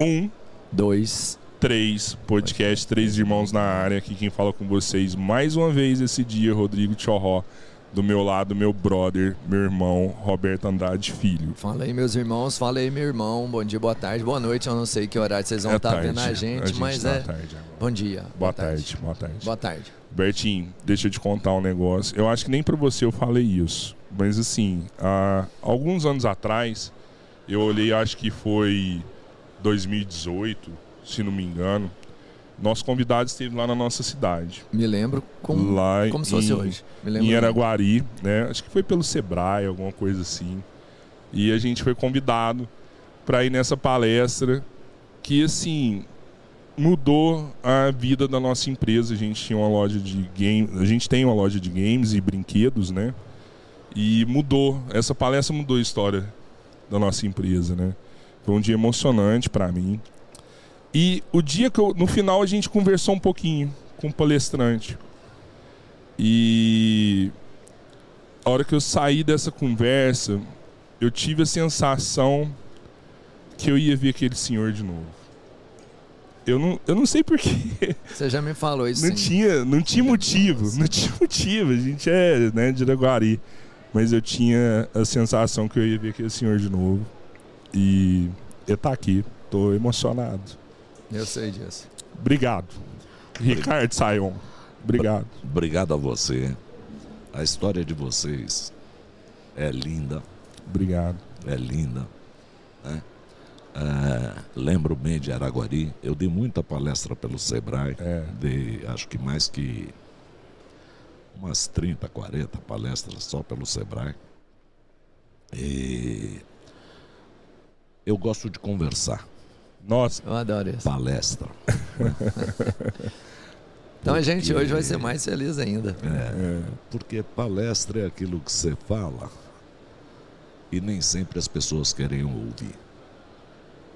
Um, dois, três, podcast Três Irmãos na área. Aqui quem fala com vocês mais uma vez esse dia, Rodrigo Tchorró. Do meu lado, meu brother, meu irmão, Roberto Andrade Filho. Fala aí, meus irmãos. Fala aí, meu irmão. Bom dia, boa tarde, boa noite. Eu não sei que horário vocês vão É estar tarde, vendo a gente, a gente mas tá é. tarde agora. Bom dia. Boa tarde, boa tarde. Boa tarde. Bertinho, deixa eu te contar um negócio. Eu acho que nem pra você eu falei isso. Mas assim, há alguns anos atrás, eu olhei, acho que foi 2018, se não me engano. Nosso convidado esteve lá na nossa cidade. Me lembro como, lá como se fosse em, hoje. Me lembro. em Araguari, né? Acho que foi pelo Sebrae, alguma coisa assim. E a gente foi convidado para ir nessa palestra que assim mudou a vida da nossa empresa. A gente tinha uma loja de games, a gente tem uma loja de games e brinquedos, né? E mudou, essa palestra mudou a história da nossa empresa, né? Foi um dia emocionante para mim. E o dia que eu, no final a gente conversou um pouquinho com o palestrante. E a hora que eu saí dessa conversa, eu tive a sensação que eu ia ver aquele senhor de novo. Eu não, eu não sei porquê. Você já me falou isso. Não sim. tinha, não tinha motivo. Não tinha motivo. A gente é né, de Araguari. Mas eu tinha a sensação que eu ia ver aquele senhor de novo. E ele tá aqui. Tô emocionado. Eu sei disso. Obrigado. Ricardo Sayon. Obrigado. Obrigado a você. A história de vocês é linda, Obrigado. é linda. né? É, lembro bem de Araguari. Eu dei muita palestra pelo Sebrae. É. Dei, acho que mais que umas 30, 40 palestras só pelo Sebrae. E eu gosto de conversar. Nossa, Eu adoro isso. Palestra. Então a gente Porque- hoje vai ser mais feliz ainda. É, porque palestra é aquilo que você fala e nem sempre as pessoas querem ouvir.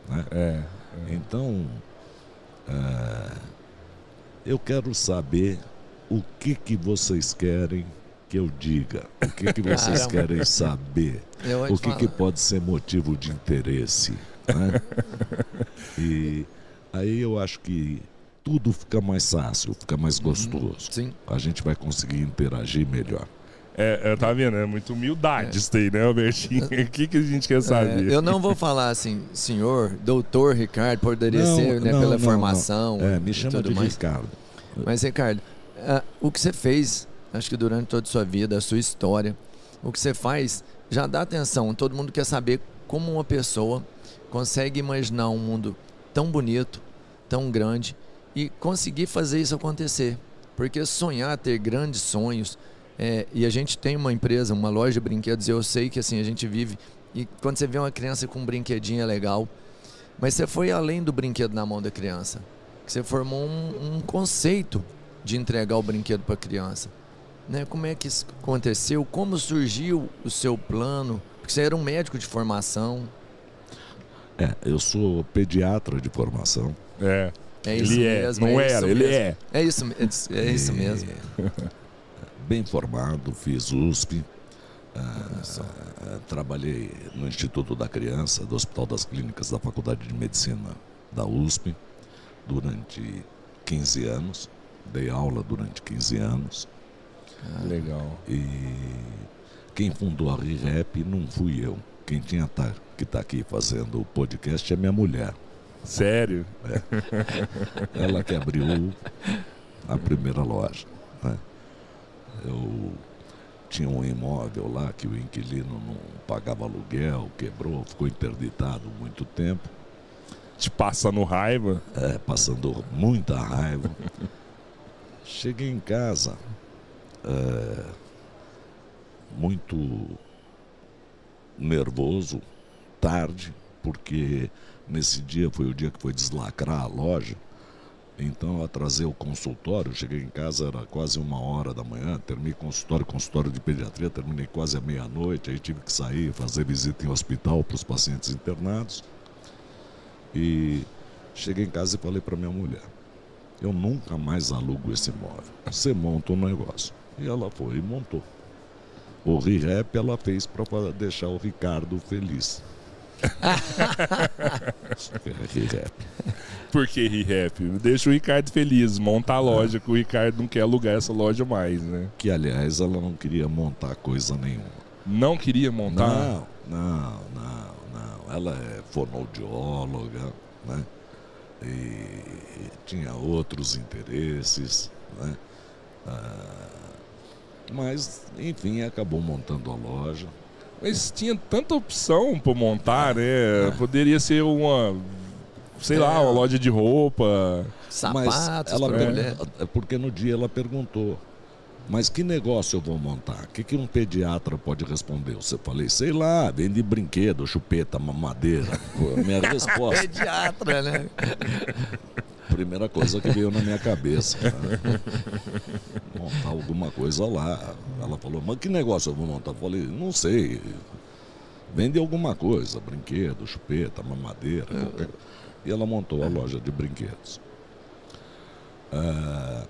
né? é. Então, é, eu quero saber o que, que vocês querem que eu diga. O que, que vocês Caramba. querem saber. O que, que pode ser motivo de interesse. né? E aí eu acho que tudo fica mais fácil, fica mais gostoso. Sim. A gente vai conseguir interagir melhor. É, é, tá vendo? É muita humildade isso aí, né, Albertinho? O que, que a gente quer É, saber? eu não vou falar assim, senhor, doutor Ricardo, poderia Não, ser né, não, pela não, formação. não. É, me chama de mais. Ricardo. Mas, Ricardo, ah, o que você fez, acho que durante toda a sua vida, a sua história, o que você faz já dá atenção. Todo mundo quer saber como uma pessoa consegue imaginar um mundo tão bonito, tão grande e conseguir fazer isso acontecer. Porque sonhar, ter grandes sonhos, é, e a gente tem uma empresa, uma loja de brinquedos, e eu sei que assim a gente vive. E quando você vê uma criança com um brinquedinho é legal, mas você foi além do brinquedo na mão da criança. Você formou um, um conceito de entregar o brinquedo para a criança. Né? Como é que isso aconteceu? Como surgiu o seu plano? Porque você era um médico de formação. É, eu sou pediatra de formação. É. É isso Ele é, mesmo. não é era, isso ele mesmo. é. É isso, é, é isso E- mesmo. Bem formado, fiz USP. ah, ah, trabalhei no Instituto da Criança, do Hospital das Clínicas da Faculdade de Medicina da USP durante 15 anos. Dei aula durante 15 anos. Legal. E quem fundou a ReRap não fui eu. Quem tinha tá, que está aqui fazendo o podcast é minha mulher. Sério? Ela que abriu a primeira loja. né? Eu tinha um imóvel lá que o inquilino não pagava aluguel, quebrou, ficou interditado muito tempo, Te passando raiva? é, passando muita raiva. Cheguei em casa é, muito nervoso, tarde, porque nesse dia foi o dia que foi deslacrar a loja. Então eu atrasei o consultório, cheguei em casa, era quase uma hora da manhã, terminei consultório, consultório de pediatria, terminei quase à meia-noite, aí tive que sair, fazer visita em hospital para os pacientes internados. E cheguei em casa e falei para minha mulher, eu nunca mais alugo esse imóvel. Você monta um negócio. E ela foi e montou. O ReHap ela fez para deixar o Ricardo feliz. Re-rap. Por que re-rap? Deixa o Ricardo feliz, monta a loja, que o Ricardo não quer alugar essa loja mais, né? Que, aliás, ela não queria montar coisa nenhuma. Não queria montar? Não, não, não, não. Ela é fonoaudióloga, né? E tinha outros interesses, né? Ah, mas, enfim, acabou montando a loja. Mas tinha tanta opção para montar, né? Poderia ser uma, sei lá, uma loja de roupa. Mas Sapatos ela per- mulher. é porque no dia ela perguntou: Mas que negócio eu vou montar? O que, que um pediatra pode responder? Eu falei: Sei lá, vende brinquedo, chupeta, mamadeira. Foi a minha resposta. Pediatra, né? Primeira coisa que veio na minha cabeça. né? Montar alguma coisa lá. Ela falou: Mas que negócio eu vou montar? Eu falei: Não sei. Vende alguma coisa, brinquedo, chupeta, mamadeira. qualquer- E ela montou a loja de brinquedos. Ah,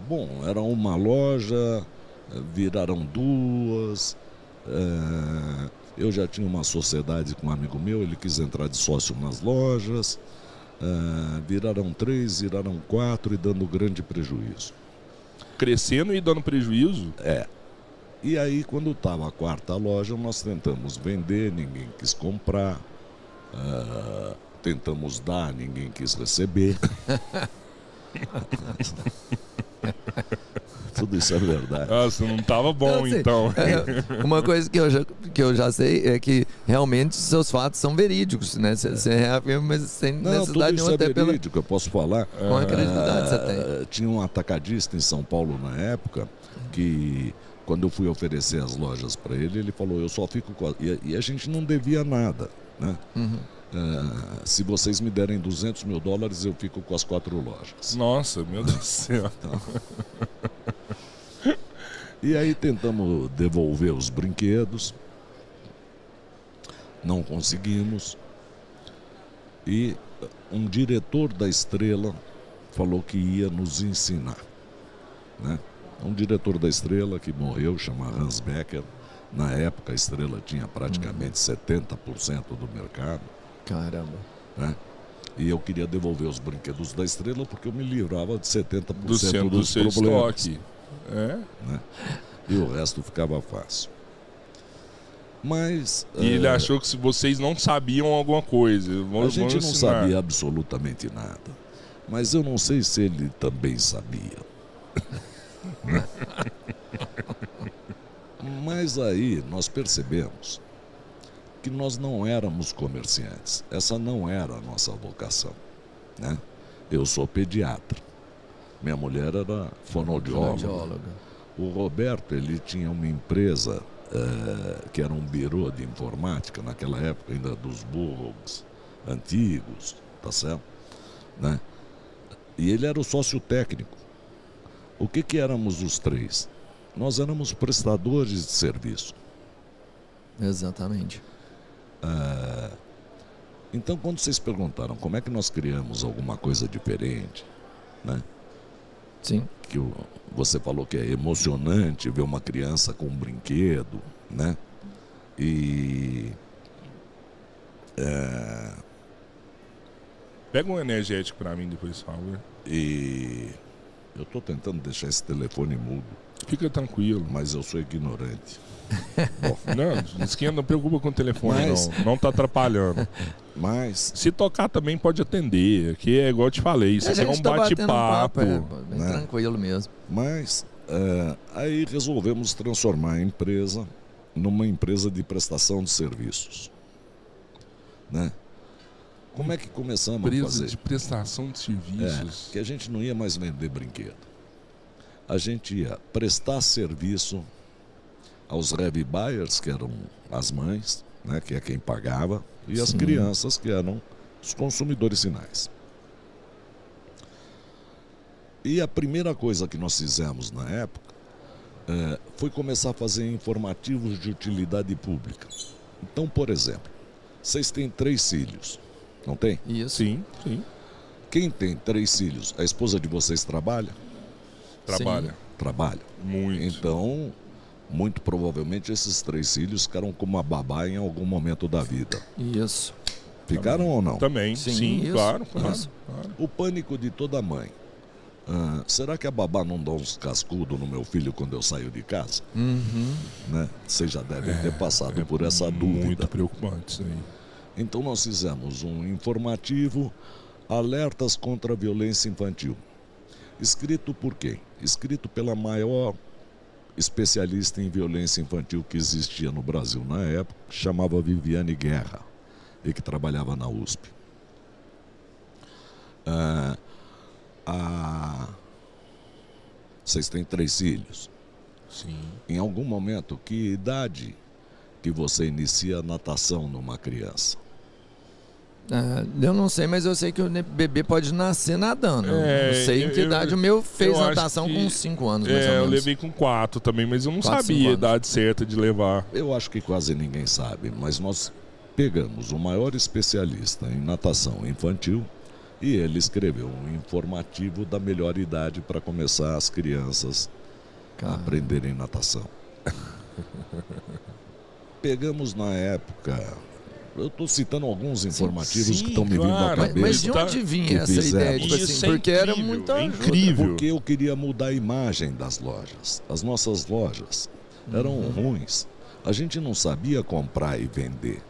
bom, era uma loja, viraram duas. ah, eu já tinha uma sociedade com um amigo meu, ele quis entrar de sócio nas lojas. ah, viraram três, viraram quatro e dando grande prejuízo. Crescendo e dando prejuízo. É. E aí, quando estava a quarta loja, nós tentamos vender, ninguém quis comprar. Ah, tentamos dar, ninguém quis receber. Tudo isso é verdade. Nossa, não tava bom assim, então. é, uma coisa que eu, já, que eu já sei é que realmente os seus fatos são verídicos, né? Você você reafirma, mas sem Não, tudo necessidade isso nenhuma, é até pela, verídico, eu posso falar. com a credibilidade você tem. Ah, tinha um atacadista em São Paulo na época que quando eu fui oferecer as lojas para ele, ele falou, eu só fico com e, a- e a gente não devia nada, né? Uhum. Ah, se vocês me derem 200 mil dólares, eu fico com as quatro lojas. Nossa, meu Deus do céu. E aí tentamos devolver os brinquedos, não conseguimos. E um diretor da Estrela falou que ia nos ensinar. Né? Um diretor da Estrela que morreu, chama Hans Becker. Na época a Estrela tinha praticamente 70% do mercado. Caramba. Né? E eu queria devolver os brinquedos da Estrela porque eu me livrava de 70% Do centro do dos seu problemas. estoque. É. né? E o resto ficava fácil. Mas E ele eh, achou que se vocês não sabiam alguma coisa. a Vamos, gente não ensinar. sabia absolutamente nada. Mas eu não sei se ele também sabia. Mas aí nós percebemos que nós não éramos comerciantes. Essa não era a nossa vocação. Né? Eu sou pediatra. Minha mulher era fonoaudióloga. O Roberto, ele tinha uma empresa eh, que era um birô de informática, naquela época ainda dos burros antigos, tá certo? Né? E ele era o sócio técnico. O que que éramos os três? Nós éramos prestadores de serviço. Exatamente. Ah, então, quando vocês perguntaram como é que nós criamos alguma coisa diferente, né? Sim. que o- você falou que é emocionante ver uma criança com um brinquedo, né? E é, Pega um energético pra mim depois, por favor. e eu estou tentando deixar esse telefone mudo, Fica tranquilo. mas eu sou ignorante. Não, esquenta, não preocupa com o telefone, Mas- não. Não tá atrapalhando. Mas Se tocar também pode atender. Aqui é igual eu te falei, isso A aqui é gente um tá batendo bate-papo. é, bem né? tranquilo mesmo. Mas é, aí resolvemos transformar a empresa numa empresa de prestação de serviços, né? Como é que começamos a Empresa fazer? de prestação de serviços. É, que a gente não ia mais vender brinquedo. A gente ia prestar serviço aos heavy buyers, que eram as mães, né, que é quem pagava, e as Sim. crianças, que eram os consumidores finais. E a primeira coisa que nós fizemos na época eh, foi começar a fazer informativos de utilidade pública. Então, por exemplo, vocês têm três filhos, não tem? Isso. Sim, sim. Quem tem três filhos, a esposa de vocês trabalha? Trabalha. Trabalha. Muito. Então, muito provavelmente esses três filhos ficaram com uma babá em algum momento da vida. Isso. Ficaram ou não? Também, sim, Sim, isso, claro, claro, isso. claro. O pânico de toda mãe. Ah, será que a babá não dá uns cascudos no meu filho quando eu saio de casa? Uhum. Né? Vocês já devem ter passado por essa dúvida. É Muito preocupante isso aí. Então nós fizemos um informativo Alertas contra a Violência Infantil. Escrito por quem? Escrito pela maior especialista em violência infantil que existia no Brasil na época, que chamava Viviane Guerra e que trabalhava na USP. Ah, a... Vocês têm três filhos. Sim. Em algum momento, que idade que você inicia a natação numa criança? Ah, eu não sei, mas eu sei que o bebê pode nascer nadando. É, não sei em que eu- idade. O meu fez eu natação que- com 5 anos, mais É, ou eu levei com quatro também, mas eu não Quatro, sabia a idade certa de levar. Eu acho que quase ninguém sabe, mas nós pegamos o maior especialista em natação infantil e ele escreveu um informativo da melhor idade para começar as crianças a Cara, aprenderem natação. Pegamos na época. Eu estou citando alguns informativos sim, que estão me vindo à claro. cabeça. mas de onde que vinha essa fizemos. ideia? Tipo Isso assim, é porque era incrível, é ajuda. incrível. Porque eu queria mudar a imagem das lojas. As nossas lojas eram ruins. A gente não sabia comprar e vender.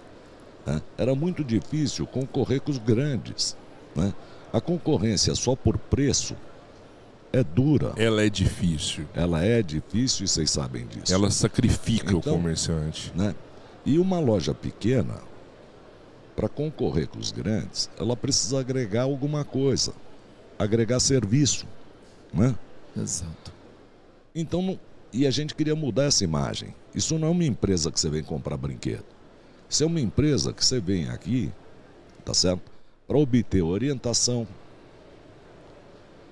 né? Era muito difícil concorrer com os grandes. né? A concorrência só por preço é dura. Ela é difícil. Ela é difícil e vocês sabem disso. Ela sacrifica o Então- comerciante. né? E uma loja pequena, para concorrer com os grandes, ela precisa agregar alguma coisa, agregar serviço, né? Exato. Então, não- e a gente queria mudar essa imagem. Isso não é uma empresa que você vem comprar brinquedo. Isso é uma empresa que você vem aqui, tá certo? Para obter orientação.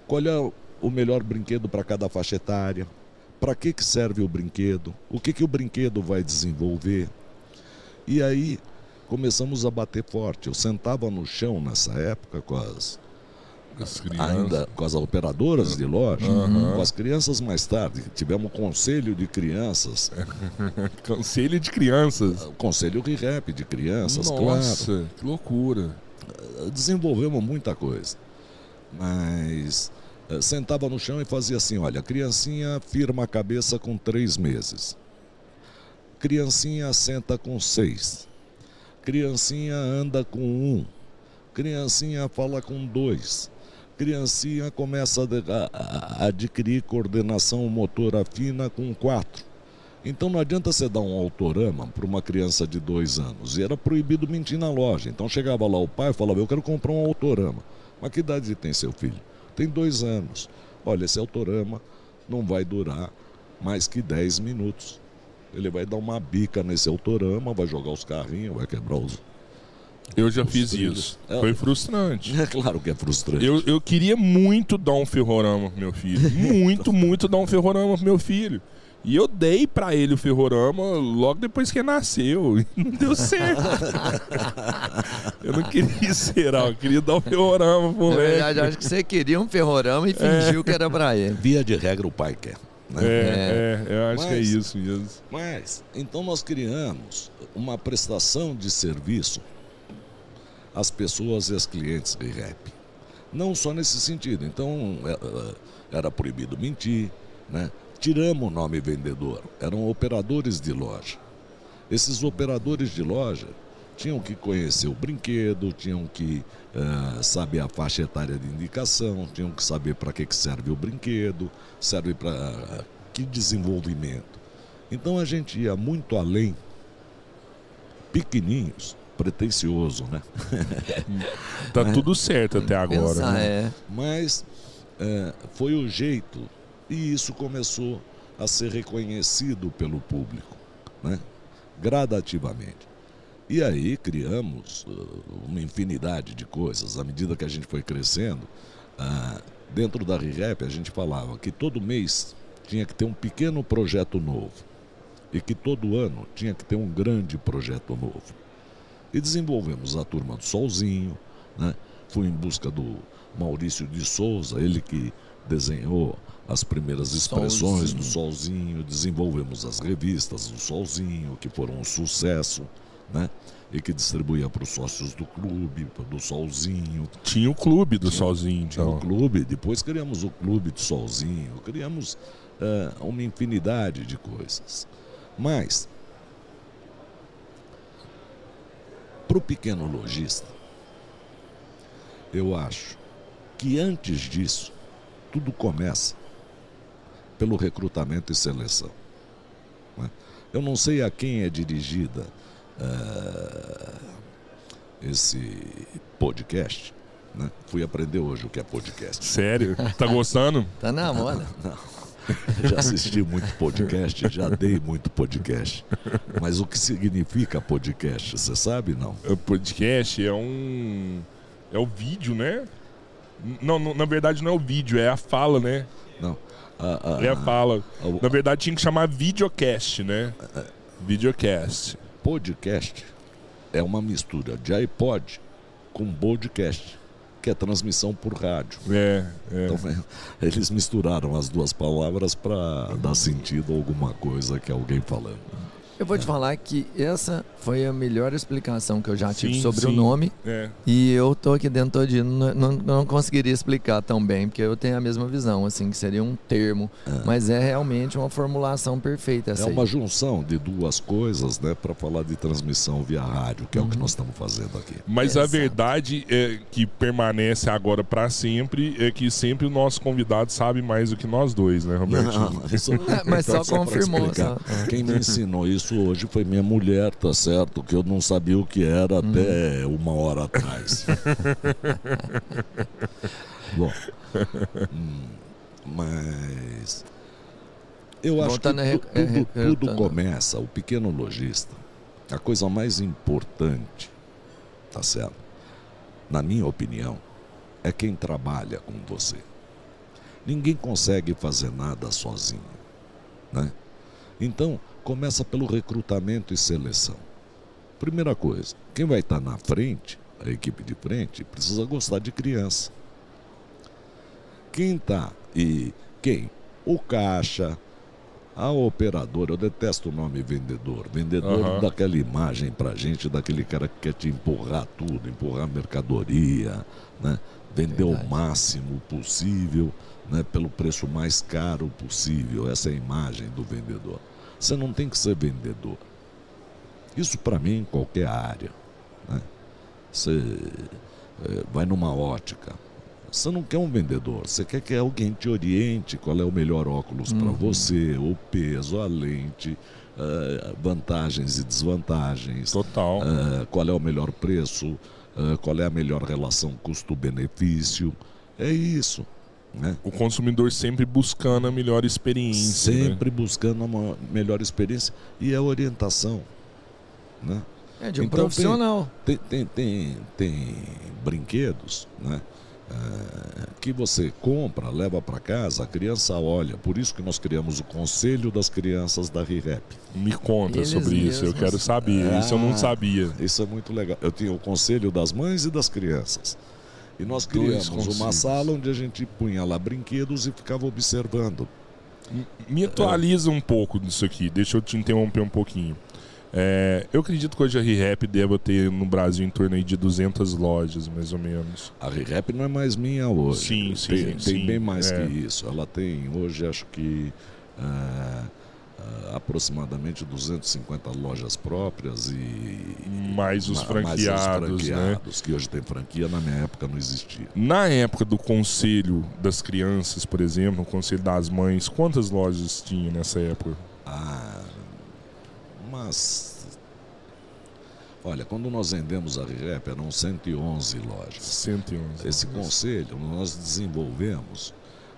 Qual é o melhor brinquedo para cada faixa etária? Para que, que serve o brinquedo? O que, que o brinquedo vai desenvolver? E aí começamos a bater forte. Eu sentava no chão nessa época com as, ainda com as operadoras de loja, Aham. com as crianças mais tarde. Tivemos um conselho de crianças, Conselho de crianças. o conselho RIREP de crianças, Nossa, que loucura. claro. Desenvolvemos muita coisa. Mas eh, sentava no chão e fazia assim: olha, a criancinha firma a cabeça com três meses. Criancinha senta com seis. Criancinha anda com um. Criancinha fala com dois. Criancinha começa a, adquirir coordenação motora fina com quatro. Então não adianta você dar um autorama para uma criança de dois anos. E era proibido mentir na loja. Então chegava lá o pai e falava, eu quero comprar um autorama. Mas que idade tem seu filho? Tem dois anos. Olha, esse autorama não vai durar mais que 10 minutos. Ele vai dar uma bica nesse autorama, vai jogar os carrinhos, vai quebrar os. Eu já fiz trilhos. isso. É. Foi frustrante. É claro que é frustrante. Eu, eu queria muito dar um ferrorama pro meu filho. Muito, muito dar um ferrorama pro meu filho. E eu dei pra ele o ferrorama logo depois que ele nasceu. E não deu certo. eu não queria zerar, eu queria dar o ferrorama pro Na moleque. verdade, eu acho que você queria um ferrorama e fingiu que era pra ele. Via de regra, o pai quer. Né? É, é, eu acho que é Mas- isso mesmo. Mas, então nós criamos uma prestação de serviço às pessoas e aos clientes de rap. Não só nesse sentido. Então, é, é, era proibido mentir, né? Tiramos o nome vendedor. Eram operadores de loja. Esses operadores de loja tinham que conhecer o brinquedo, tinham que eh, saber a faixa etária de indicação, tinham que saber para que, que serve o brinquedo, serve para que desenvolvimento. Então a gente ia muito além, pequeninhos, pretencioso, né? Tá tudo certo até agora. Pensar, né? é. Mas é, foi o jeito e isso começou a ser reconhecido pelo público, né? gradativamente. E aí criamos uh, uma infinidade de coisas. À medida que a gente foi crescendo, ah, dentro da RIREP a gente falava que todo mês tinha que ter um pequeno projeto novo e que todo ano tinha que ter um grande projeto novo. E desenvolvemos a turma do Solzinho, né? fui em busca do Maurício de Souza, ele que desenhou as primeiras expressões Solzinho. do Solzinho, desenvolvemos as revistas do Solzinho, que foram um sucesso, né? E que distribuía para os sócios do clube, do Solzinho. Tinha o clube do Tinha então. o clube, depois criamos o clube do Solzinho, criamos eh, uma infinidade de coisas. Mas, para o pequeno lojista, eu acho que antes disso, tudo começa pelo recrutamento e seleção. né? Eu não sei a quem é dirigida eh, esse podcast. Né? Fui aprender hoje o que é podcast. Sério? Tá gostando? Tá na moda. Já assisti muito podcast, já dei muito podcast. Mas o que significa podcast, você sabe não? O podcast é um. É o vídeo, né? Não, não, na verdade não é o vídeo, é a fala, né? Não. Ah, ah, É a fala. o- Na verdade tinha que chamar videocast, né? Videocast. Podcast é uma mistura de iPod com podcast, que é transmissão por rádio. É, é. Então, é, eles misturaram as duas palavras para dar sentido a alguma coisa que alguém falando. Eu vou te falar que essa foi a melhor explicação que eu já tive Sim, sobre o sim. nome. É. E eu tô aqui dentro todinho, não, não, não conseguiria explicar tão bem, porque eu tenho a mesma visão, assim, que seria um termo. Mas é realmente uma formulação perfeita essa É aí. uma junção de duas coisas, né, para falar de transmissão via rádio, que é o Uhum. que nós estamos fazendo aqui. Mas a Exato. verdade é que permanece agora pra sempre é que sempre o nosso convidado sabe mais do que nós dois, né, Robertinho? isso- É, mas só pra confirmou, só. Quem me ensinou isso hoje foi minha mulher, tá certo? Que eu não sabia o que era até uma hora atrás. Bom, hum, mas eu acho que tu- é, tudo, voltando. começa, o pequeno lojista, a coisa mais importante, tá certo? Na minha opinião, é quem trabalha com você. Ninguém consegue fazer nada sozinho, né? Então, começa pelo recrutamento e seleção. Primeira coisa, quem vai estar na frente, a equipe de frente, precisa gostar de criança. Quem está e quem? O caixa, a operadora, eu detesto o nome vendedor. Vendedor Aham. daquela imagem pra gente, daquele cara que quer te empurrar tudo, empurrar mercadoria, né? Vender o Verdade. máximo possível, né? Pelo preço mais caro possível. Essa é a imagem do vendedor. Você não tem que ser vendedor. Isso para mim em qualquer área. Né? Você eh, vai numa ótica. Você não quer um vendedor, você quer que alguém te oriente qual é o melhor óculos para Uhum. você, o peso, a lente, eh, vantagens e desvantagens, Total. eh, qual é o melhor preço, eh, qual é a melhor relação custo-benefício. É isso. Né? O consumidor sempre buscando a melhor experiência. né? Sempre buscando uma melhor experiência e a orientação. Né? É de um Então, profissional. Tem, tem, tem, tem brinquedos né? eh, que você compra, leva para casa, a criança olha. Por isso que nós criamos o Conselho das Crianças da RIREP. Me conta Eles sobre isso, eu mesmos. quero saber. Isso eu não Ah. sabia. Isso é muito legal. Eu tinha o Conselho das Mães e das Crianças. E nós criamos uma sala onde a gente punha lá brinquedos e ficava observando. Me atualiza um pouco disso aqui, deixa eu te interromper um pouquinho. É, eu acredito que hoje a ReHap deva ter no Brasil em torno aí de 200 lojas, mais ou menos. A ReHap não é mais minha hoje. Sim, sim, Tem, tem sim, bem mais é. que isso. Ela tem hoje, acho que ah, ah, aproximadamente 250 lojas próprias e Mais os ma- franqueados, né? franqueados, que hoje tem franquia, na minha época não existia. Na época do conselho das crianças, por exemplo, o conselho das mães, quantas lojas tinha nessa época? Ah, mas olha, quando nós vendemos a ReHap eram 111 lojas. 111. Esse conselho nós desenvolvemos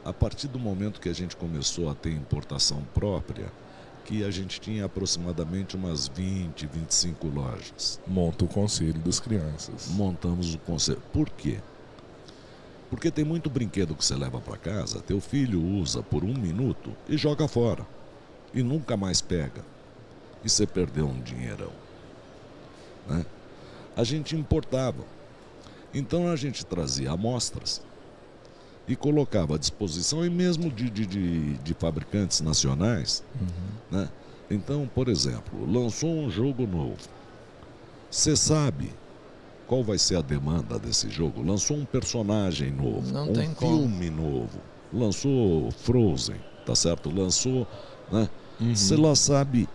a partir do momento que a gente começou a ter importação própria, que a gente tinha aproximadamente umas 20, 25 lojas. Monta o conselho das crianças. Montamos o conselho. Por quê? Porque tem muito brinquedo que você leva para casa, teu filho usa por um minuto e joga fora. E nunca mais pega. E você perdeu um dinheirão. Né? A gente importava. Então a gente trazia amostras e colocava à disposição, e mesmo de, de, de, de fabricantes nacionais. Né? Então, por exemplo, lançou um jogo novo. Você sabe qual vai ser a demanda desse jogo? Lançou um personagem novo, Não um tem como. filme novo, lançou Frozen, tá certo? Lançou, né? Uhum. Você lá sabe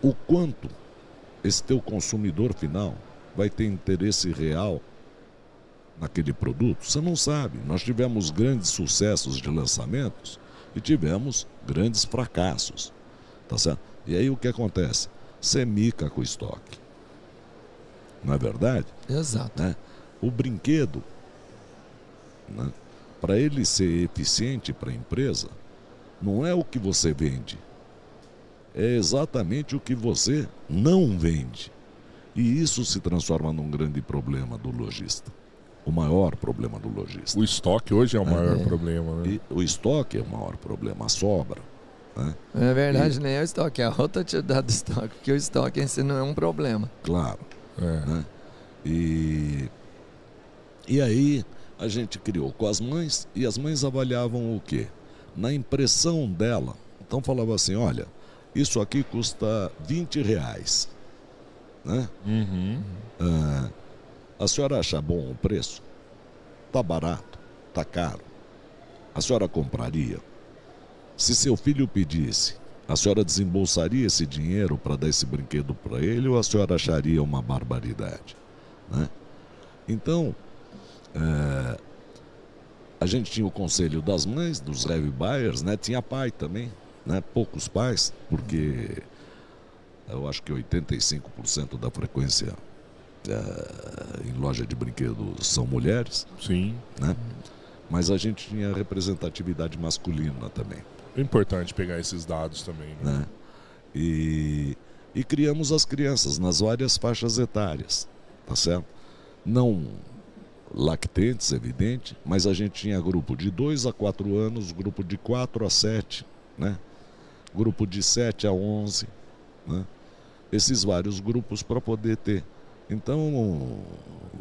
o quanto esse teu consumidor final vai ter interesse real naquele produto? Você não sabe. Nós tivemos grandes sucessos de lançamentos e tivemos grandes fracassos. Tá certo? E aí o que acontece? Você mica com o estoque. Não é verdade? Exato. né? O brinquedo, né? para ele ser eficiente para a empresa, não é o que você vende, é exatamente o que você não vende. E isso se transforma num grande problema do lojista. O maior problema do lojista. O estoque hoje é o maior É. problema, né? E o estoque é o maior problema, a sobra. Né? Na verdade, nem é o estoque, é a rotatividade do estoque, porque o estoque em si não é um problema. Claro. É. né? E, e aí a gente criou com as mães e as mães avaliavam o quê? Na impressão dela. Então falava assim, olha, isso aqui custa 20 reais. Né? Uhum. Ah, a senhora acha bom o preço? Tá barato? Tá caro? A senhora compraria? Se seu filho pedisse, a senhora desembolsaria esse dinheiro para dar esse brinquedo para ele ou a senhora acharia uma barbaridade? Né? Então, eh, a gente tinha o conselho das mães, dos heavy buyers, né? tinha pai também, né? poucos pais, porque eu acho que 85% da frequência em loja de brinquedos são mulheres, Sim. né? Mas a gente tinha representatividade masculina também, É importante pegar esses dados também, né? né? E, e criamos as crianças nas várias faixas etárias, tá certo? Não lactentes, evidente, mas a gente tinha grupo de 2 a 4 anos, grupo de 4 a 7, né? Grupo de 7 a 11, né? Esses vários grupos para poder ter. Então,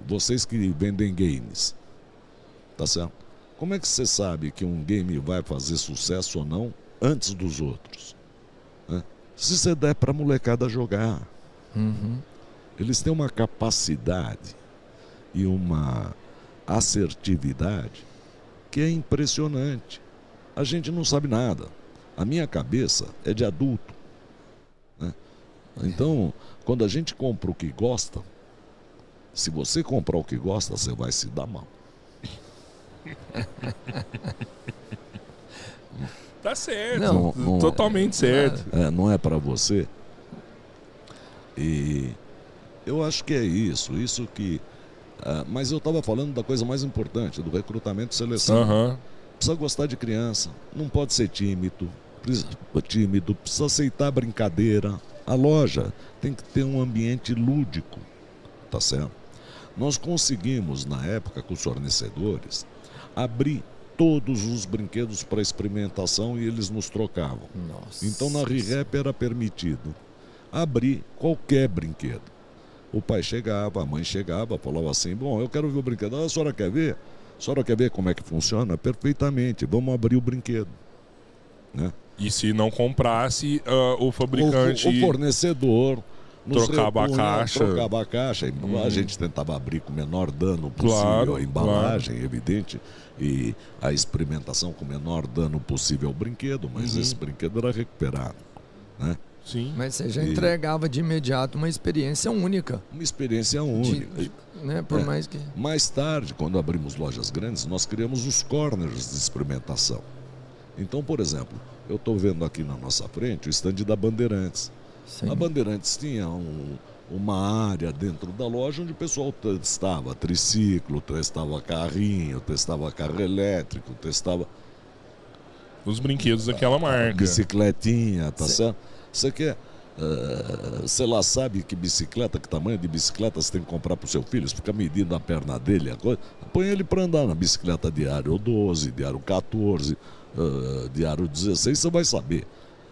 vocês que vendem games, tá certo? Como é que você sabe que um game vai fazer sucesso ou não antes dos outros? né? Se você der para a molecada jogar, Uhum. eles têm uma capacidade e uma assertividade que é impressionante. A gente não sabe nada. A minha cabeça é de adulto. né? Então, quando a gente compra o que gosta, se você comprar o que gosta, você vai se dar mal. Tá certo. Não, não- Totalmente certo. É, não é para você. E eu acho que é isso, isso que. ah, mas eu estava falando da coisa mais importante, do recrutamento e seleção. Aham. Precisa gostar de criança, não pode ser tímido, precisa, tímido, precisa aceitar brincadeira. A loja tem que ter um ambiente lúdico, tá certo? Nós conseguimos, na época, com os fornecedores, abrir todos os brinquedos para experimentação e eles nos trocavam. Nossa. Então na ReHap era permitido abrir qualquer brinquedo. O pai chegava, a mãe chegava, falava assim: Bom, eu quero ver o brinquedo. Ah, a senhora quer ver? A senhora quer ver como é que funciona? Perfeitamente, vamos abrir o brinquedo. Né? E se não comprasse, ah, o O, fabricante. o fornecedor nos Trocava a caixa. Trocava a caixa. A gente tentava abrir com o menor dano possível Claro, a embalagem, evidente, e a experimentação com o menor dano possível ao brinquedo, mas Uhum. esse brinquedo era recuperado. Né? Sim. Mas você já E- entregava de imediato uma experiência única. Uma experiência De- única. de- né? Por É. mais que. Mais tarde, quando abrimos lojas grandes, nós criamos os corners de experimentação. Então, por exemplo, eu estou vendo aqui na nossa frente o stand da Bandeirantes. Sim. A Bandeirantes tinha um- uma área dentro da loja onde o pessoal testava triciclo, testava carrinho, testava carro elétrico, testava Os brinquedos daquela marca. bicicletinha, tá Cê- certo? Você quer. eh, Você lá sabe que bicicleta, que tamanho de bicicleta você tem que comprar pro seu filho, você fica medindo a perna dele, a coisa. Põe ele para andar na bicicleta de aro 12, de aro 14, eh, de aro 16, você vai saber.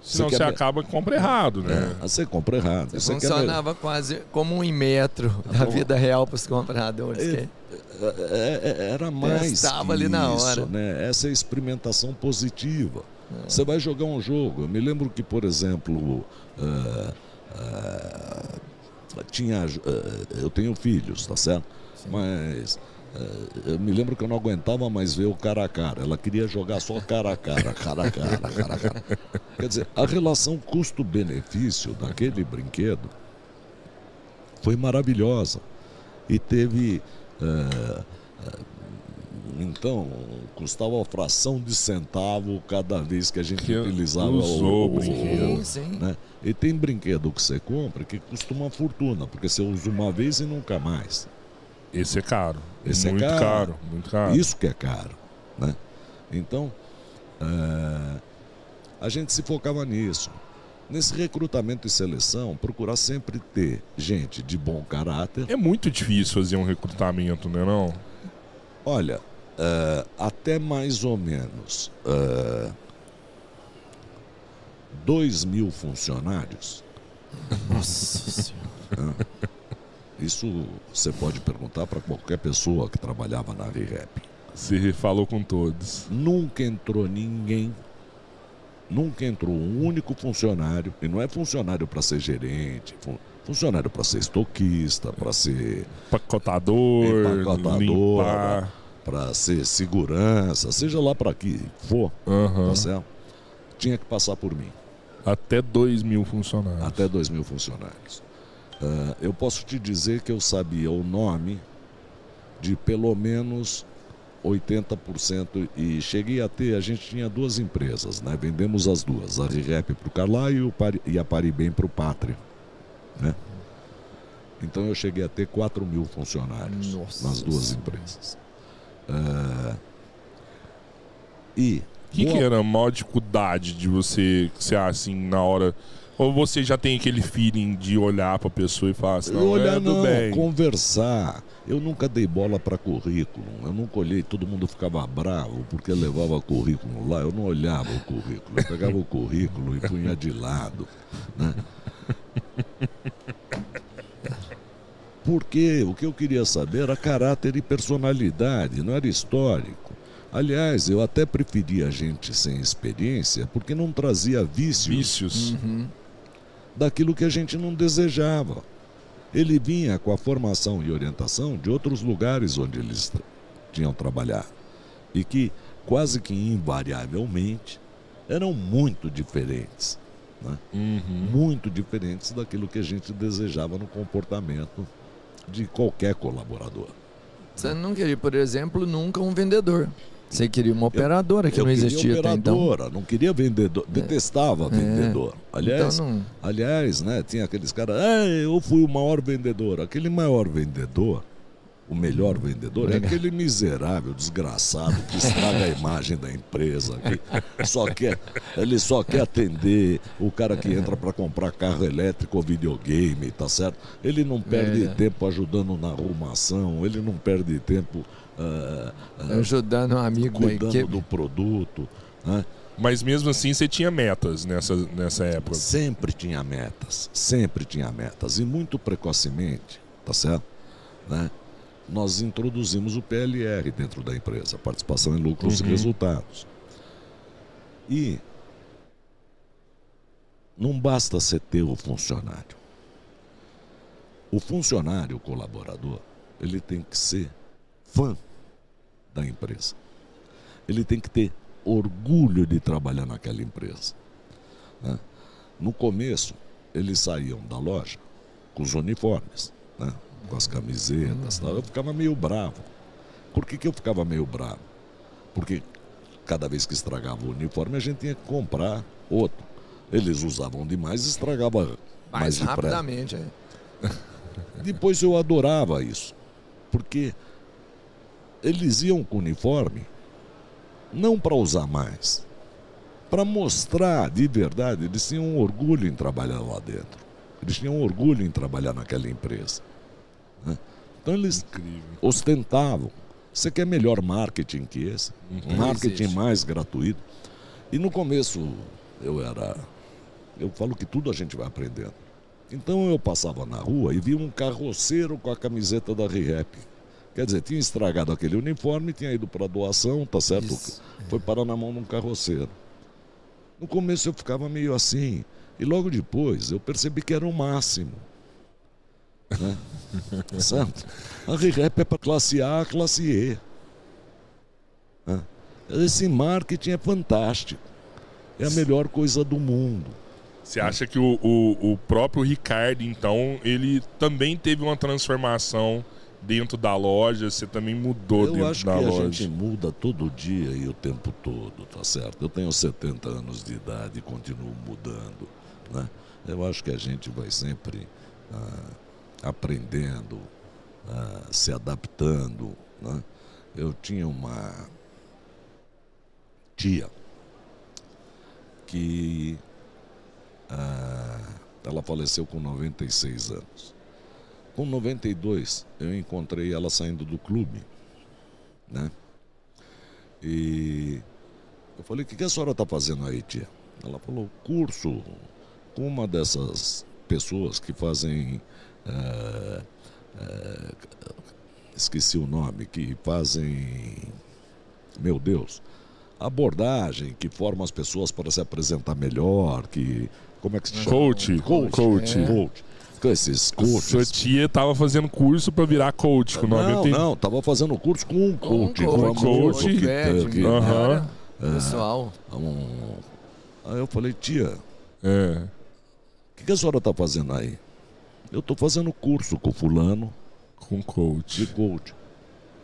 Senão você, quer- acaba que compra errado, né? É, você compra errado. Você Você quer- funcionava quase como um metro da Então, vida real para os compradores. É, que- É, é, Era mais Testava que ali na isso, hora. né? Essa é a experimentação positiva. É. Você vai jogar um jogo. Eu me lembro que, por exemplo, ah, ah, tinha, ah, eu tenho filhos, tá certo? Mas ah, eu me lembro que eu não aguentava mais ver o cara a cara. Ela queria jogar só cara a cara, cara a cara, cara a cara. Quer dizer, a relação custo-benefício daquele brinquedo foi maravilhosa. E teve. eh, eh, então, custava a fração de centavo cada vez que a gente Que utilizava usou o Sim, brinquedo. sim. né? E tem brinquedo que você compra que custa uma fortuna, porque você usa uma vez e nunca mais. Esse é caro. Esse é muito caro. caro. Muito caro. Isso que é caro. Né? Então, eh, a gente se focava nisso. Nesse recrutamento e seleção, procurar sempre ter gente de bom caráter. É muito difícil fazer um recrutamento, né? Não? Olha, eh, até mais ou menos eh, dois mil funcionários. Nossa Senhora. Isso você pode perguntar para qualquer pessoa que trabalhava na ReHap. Você falou com todos. Nunca entrou ninguém, nunca entrou um único funcionário, e não é funcionário para ser gerente, fun- funcionário para ser estoquista, para ser Empacotador, Empacotador, para ser segurança, seja lá para que for, Aham. tá certo? Tinha que passar por mim. Até 2 mil funcionários. Até 2 mil funcionários. Ah, eu posso te dizer que eu sabia o nome de pelo menos 80% e cheguei a ter, a gente tinha duas empresas, né? Vendemos as duas, a ReHap para o Carlyle e, a Paribem para o Pátria, né? Então eu cheguei a ter 4 mil funcionários Nossa nas duas Senhora. empresas. Ah, e O que, que boa era a maior dificuldade de você, que você assim, na hora. Ou você já tem aquele feeling de olhar pra pessoa e falar assim, não, Olhar é não, bem. conversar. Eu nunca dei bola para currículo. Eu nunca olhei, todo mundo ficava bravo porque levava currículo lá. Eu não olhava o currículo. Eu pegava o currículo e punha de lado. Né? Porque o que eu queria saber era caráter e personalidade, não era histórico. Aliás, eu até preferia gente sem experiência porque não trazia vícios Vícios. Uhum. Daquilo que a gente não desejava. Ele vinha com a formação e orientação de outros lugares onde eles tinham trabalhado e que quase que invariavelmente eram muito diferentes, né? Uhum. muito diferentes daquilo que a gente desejava no comportamento de qualquer colaborador. Você não queria, por exemplo, nunca um vendedor. Você queria uma operadora que Eu não queria existia até então. não queria vendedor, detestava vendedor. Aliás, Então não. Aliás, né, tinha aqueles caras, eu fui o maior vendedor. Aquele maior vendedor, o melhor vendedor, é aquele miserável, desgraçado, que estraga a imagem da empresa. Que só quer, ele só quer atender o cara que entra para comprar carro elétrico ou videogame, tá certo? Ele não perde É. tempo ajudando na arrumação, ele não perde tempo ah, ah, Ajudando um amigo da cuidando equipe. do produto. Né? Mas mesmo assim você tinha metas nessa, nessa época. Sempre tinha metas, sempre tinha metas. E muito precocemente, tá certo? Né? Nós introduzimos o PLR dentro da empresa, participação em lucros Uhum. e resultados. E não basta você ter o funcionário. O funcionário, o colaborador, ele tem que ser fã da empresa. Ele tem que ter orgulho de trabalhar naquela empresa. né? No começo, eles saíam da loja com os uniformes, né? Com as camisetas. Tal. Eu ficava meio bravo. Por que, que eu ficava meio bravo? Porque cada vez que estragava o uniforme, a gente tinha que comprar outro. Eles usavam demais e estragava mais, Mais rapidamente. é. Depois eu adorava isso, porque eles iam com uniforme não para usar mais, para mostrar de verdade, eles tinham um orgulho em trabalhar lá dentro. Eles tinham orgulho em trabalhar naquela empresa. Né? Então eles Incrível. ostentavam. Você quer melhor marketing que esse? Um Não marketing existe. mais gratuito. E no começo eu era Eu falo que tudo a gente vai aprendendo. Então eu passava na rua e vi um carroceiro com a camiseta da ReHap. Quer dizer, tinha estragado aquele uniforme, tinha ido para doação, tá certo? Isso. Foi parar na mão de um carroceiro. No começo eu ficava meio assim, e logo depois eu percebi que era o máximo. Né? certo? A ReHap é para classe A, classe E. Né? Esse marketing é fantástico. É a melhor coisa do mundo. Você acha que o, o, o próprio Ricardo, então, ele também teve uma transformação dentro da loja? Você também mudou Eu dentro acho que da a loja? gente muda todo dia e o tempo todo, tá certo? Eu tenho 70 anos de idade e continuo mudando, né? Eu acho que a gente vai sempre ah, aprendendo, ah, se adaptando, né? Eu tinha uma tia que ah, ela faleceu com 96 anos. Com 92, eu encontrei ela saindo do clube, né? E eu falei, o que, que a senhora está fazendo aí, tia? Ela falou, curso com uma dessas pessoas que fazem. Eh, esqueci o nome, que fazem. Meu Deus. Abordagem que forma as pessoas para se apresentar melhor, que. Como é que se chama? Coach. Coach. Coach. É. Coach. Com esses Sua coaches. tia tava fazendo curso pra virar coach com Não, 90 não, tava fazendo curso com um coach. Um famoso coach, que- é, que- Aham. Pessoal, um- Aí eu falei, tia, É. o que, que a senhora está fazendo aí? Eu estou fazendo curso com fulano Com de coach. coach.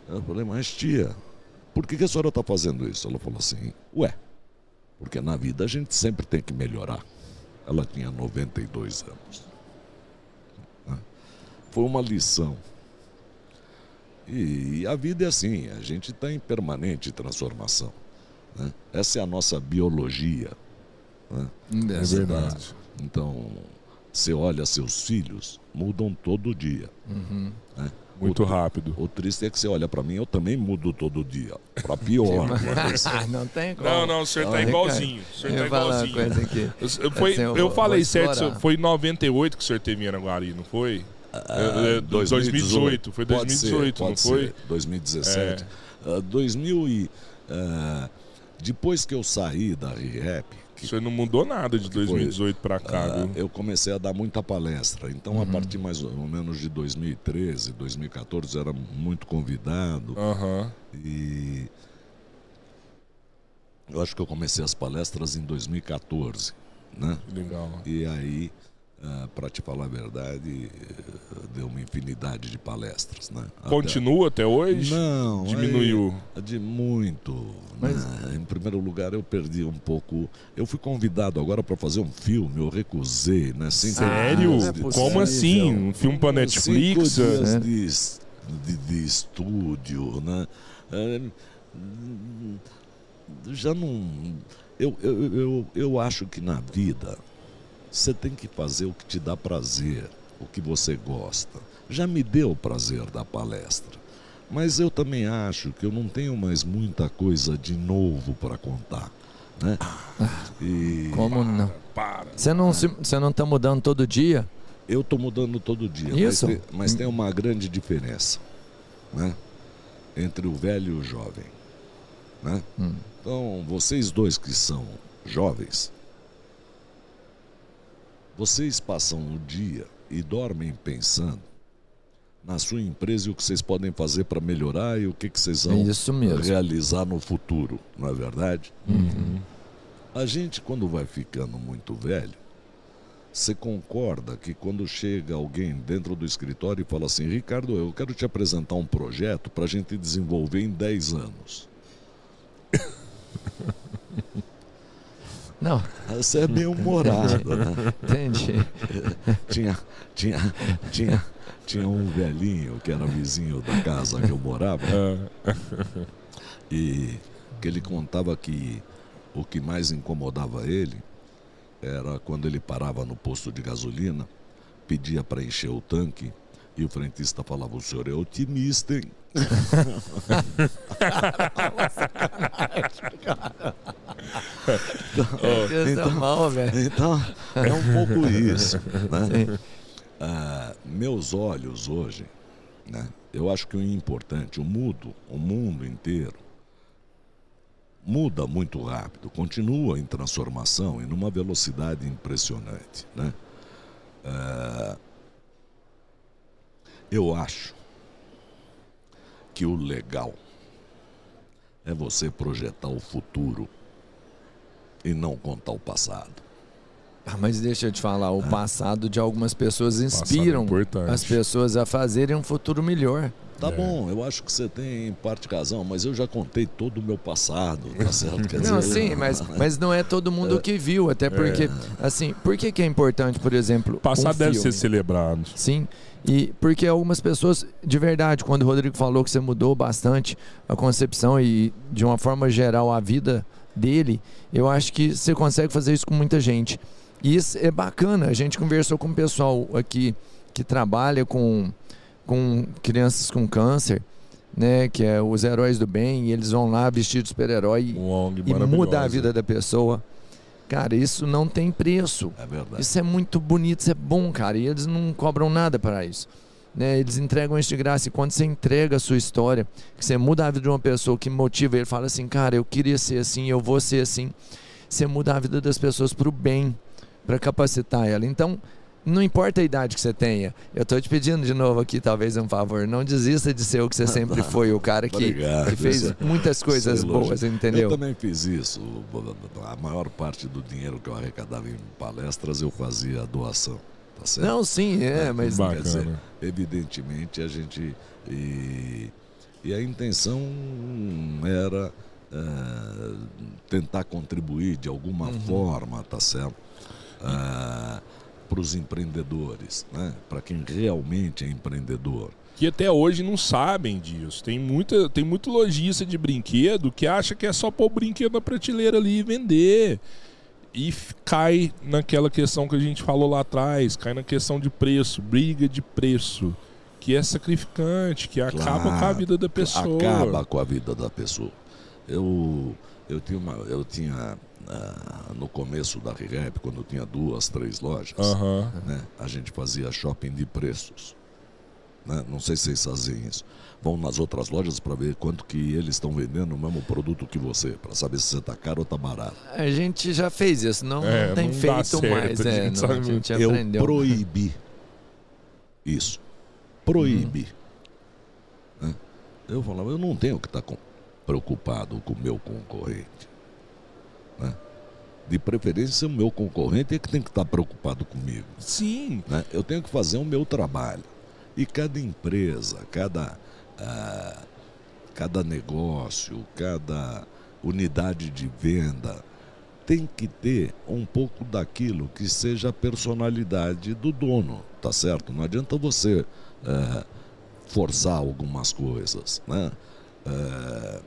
Eu falei, mas tia, por que, que a senhora está fazendo isso? Ela falou assim, ué, porque na vida a gente sempre tem que melhorar. Ela tinha 92 anos. Né? Foi uma lição. E, a vida é assim, a gente está em permanente transformação. né? Essa é a nossa biologia. né? É verdade. Então, você olha seus filhos, mudam todo dia. né? Muito o, rápido. O triste é que você olha para mim, eu também mudo todo dia. Para pior. não tem como. Não, não, o senhor tá Olha, igualzinho. O senhor Eu tá uma igualzinho. coisa aqui. Eu, foi, Assim, eu eu vou- falei vou certo, foi em 98 que o senhor teve em Araguari, não foi? É, é, 2018, foi Pode 2018, ser, não pode foi? ser, 2017. Ah, 2000 e... ah, depois que eu saí da ReHap, O que senhor não mudou nada de 2018 pra cá, Ah, viu? eu comecei a dar muita palestra. Então, a partir mais ou menos de 2013, 2014, eu era muito convidado. Aham. E eu acho que eu comecei as palestras em 2014, né? Legal. E aí, para te falar a verdade, eh, deu uma infinidade de palestras, né? Até- Continua até hoje? Não, Diminuiu. aí, de muito. Mas- né? Em primeiro lugar, eu perdi um pouco. Eu fui convidado agora para fazer um filme, eu recusei, né? Cinco Sério? é. Como assim? Um filme pra Netflix? Cinco dias É. de, de, de estúdio, né? É, já não. Eu, eu, eu, eu acho que na vida você tem que fazer o que te dá prazer, o que você gosta. Já me deu prazer da palestra, mas eu também acho que eu não tenho mais muita coisa de novo para contar. Né? E Como não? Para. Você não, se- você não tá mudando todo dia? eu estou mudando todo dia, Isso. Mas, tem, mas tem uma grande diferença né? entre o velho e o jovem. Né? Hum. Então, vocês dois que são jovens, vocês passam o dia e dormem pensando na sua empresa e o que vocês podem fazer para melhorar e o que, que vocês vão realizar no futuro, não é verdade? Uhum. A gente, quando vai ficando muito velho, você concorda que quando chega alguém dentro do escritório e fala assim: Ricardo, eu quero te apresentar um projeto para a gente desenvolver em 10 anos. Não, Você é bem humorado, né? entendi. Tinha, tinha, tinha, tinha um velhinho que era vizinho da casa que eu morava Ah, e que ele contava que o que mais incomodava ele era quando ele parava no posto de gasolina, pedia para encher o tanque e o frentista falava: O senhor é otimista, hein? então, mal, velho. Então, é um pouco isso. Né? Ah, meus olhos hoje, né? eu acho que o importante, o mundo, o mundo inteiro, muda muito rápido, continua em transformação e numa velocidade impressionante. Né? Ah, eu acho que o legal é você projetar o futuro e não contar o passado. Ah, mas deixa eu te falar, o Ah. passado de algumas pessoas é inspiram as pessoas a fazerem um futuro melhor. Tá É. bom, eu acho que você tem em parte razão, mas eu já contei todo o meu passado, tá certo? Quer Não, dizer, sim, mas, mas não é todo mundo que viu, até porque, assim, por que, que é importante, por exemplo, O passado um deve filme? ser celebrado. Sim, e porque algumas pessoas, de verdade, quando o Rodrigo falou que você mudou bastante a concepção e de uma forma geral a vida dele, eu acho que você consegue fazer isso com muita gente. E isso é bacana, a gente conversou com o pessoal aqui que trabalha com, com crianças com câncer, né, que é os heróis do bem, e eles vão lá vestidos de super-herói Um e muda a vida da pessoa. Cara, isso não tem preço. É verdade. Isso é muito bonito, isso é bom, cara. E eles não cobram nada para isso. Né? Eles entregam isso de graça. E quando você entrega a sua história, que você muda a vida de uma pessoa que motiva ele, fala assim, cara, eu queria ser assim, eu vou ser assim. Você muda a vida das pessoas para o bem, para capacitar ela. Então, não importa a idade que você tenha. Eu estou te pedindo de novo aqui, talvez um favor. Não desista de ser o que você sempre foi, o cara que, Obrigado. que fez muitas coisas Você elogia. boas, entendeu? Eu também fiz isso. A maior parte do dinheiro que eu arrecadava em palestras eu fazia doação. Tá certo? Não, sim, é, mas Quer dizer, Bacana. evidentemente a gente. E, e a intenção era eh, tentar contribuir de alguma Uhum. forma, tá certo? para os empreendedores, né? para quem realmente é empreendedor. que até hoje não sabem disso. Tem, muita, tem muito lojista de brinquedo que acha que é só pôr o brinquedo na prateleira ali e vender. E cai naquela questão que a gente falou lá atrás, cai na questão de preço, briga de preço, que é sacrificante, que acaba Claro, com a vida da pessoa. Acaba com a vida da pessoa. Eu, eu tinha, uma, eu tinha ah, no começo da ReHap, quando eu tinha duas, três lojas, Aham. né, a gente fazia shopping de preços. né? Não sei se vocês fazem isso. Vão nas outras lojas para ver quanto que eles estão vendendo o mesmo produto que você, para saber se você está caro ou está barato. A gente já fez isso, não, É, não tem não feito certo, mais. a É, gente não, a gente eu aprendeu. proibi isso. Proíbe. Né? Eu falava, eu não tenho que estar com- preocupado com o meu concorrente. né? De preferência, o meu concorrente é que tem que estar preocupado comigo. Sim. né? Eu tenho que fazer o meu trabalho. E cada empresa, cada, ah, cada negócio, cada unidade de venda tem que ter um pouco daquilo que seja a personalidade do dono, tá certo? Não adianta você eh, forçar algumas coisas, né? Eh,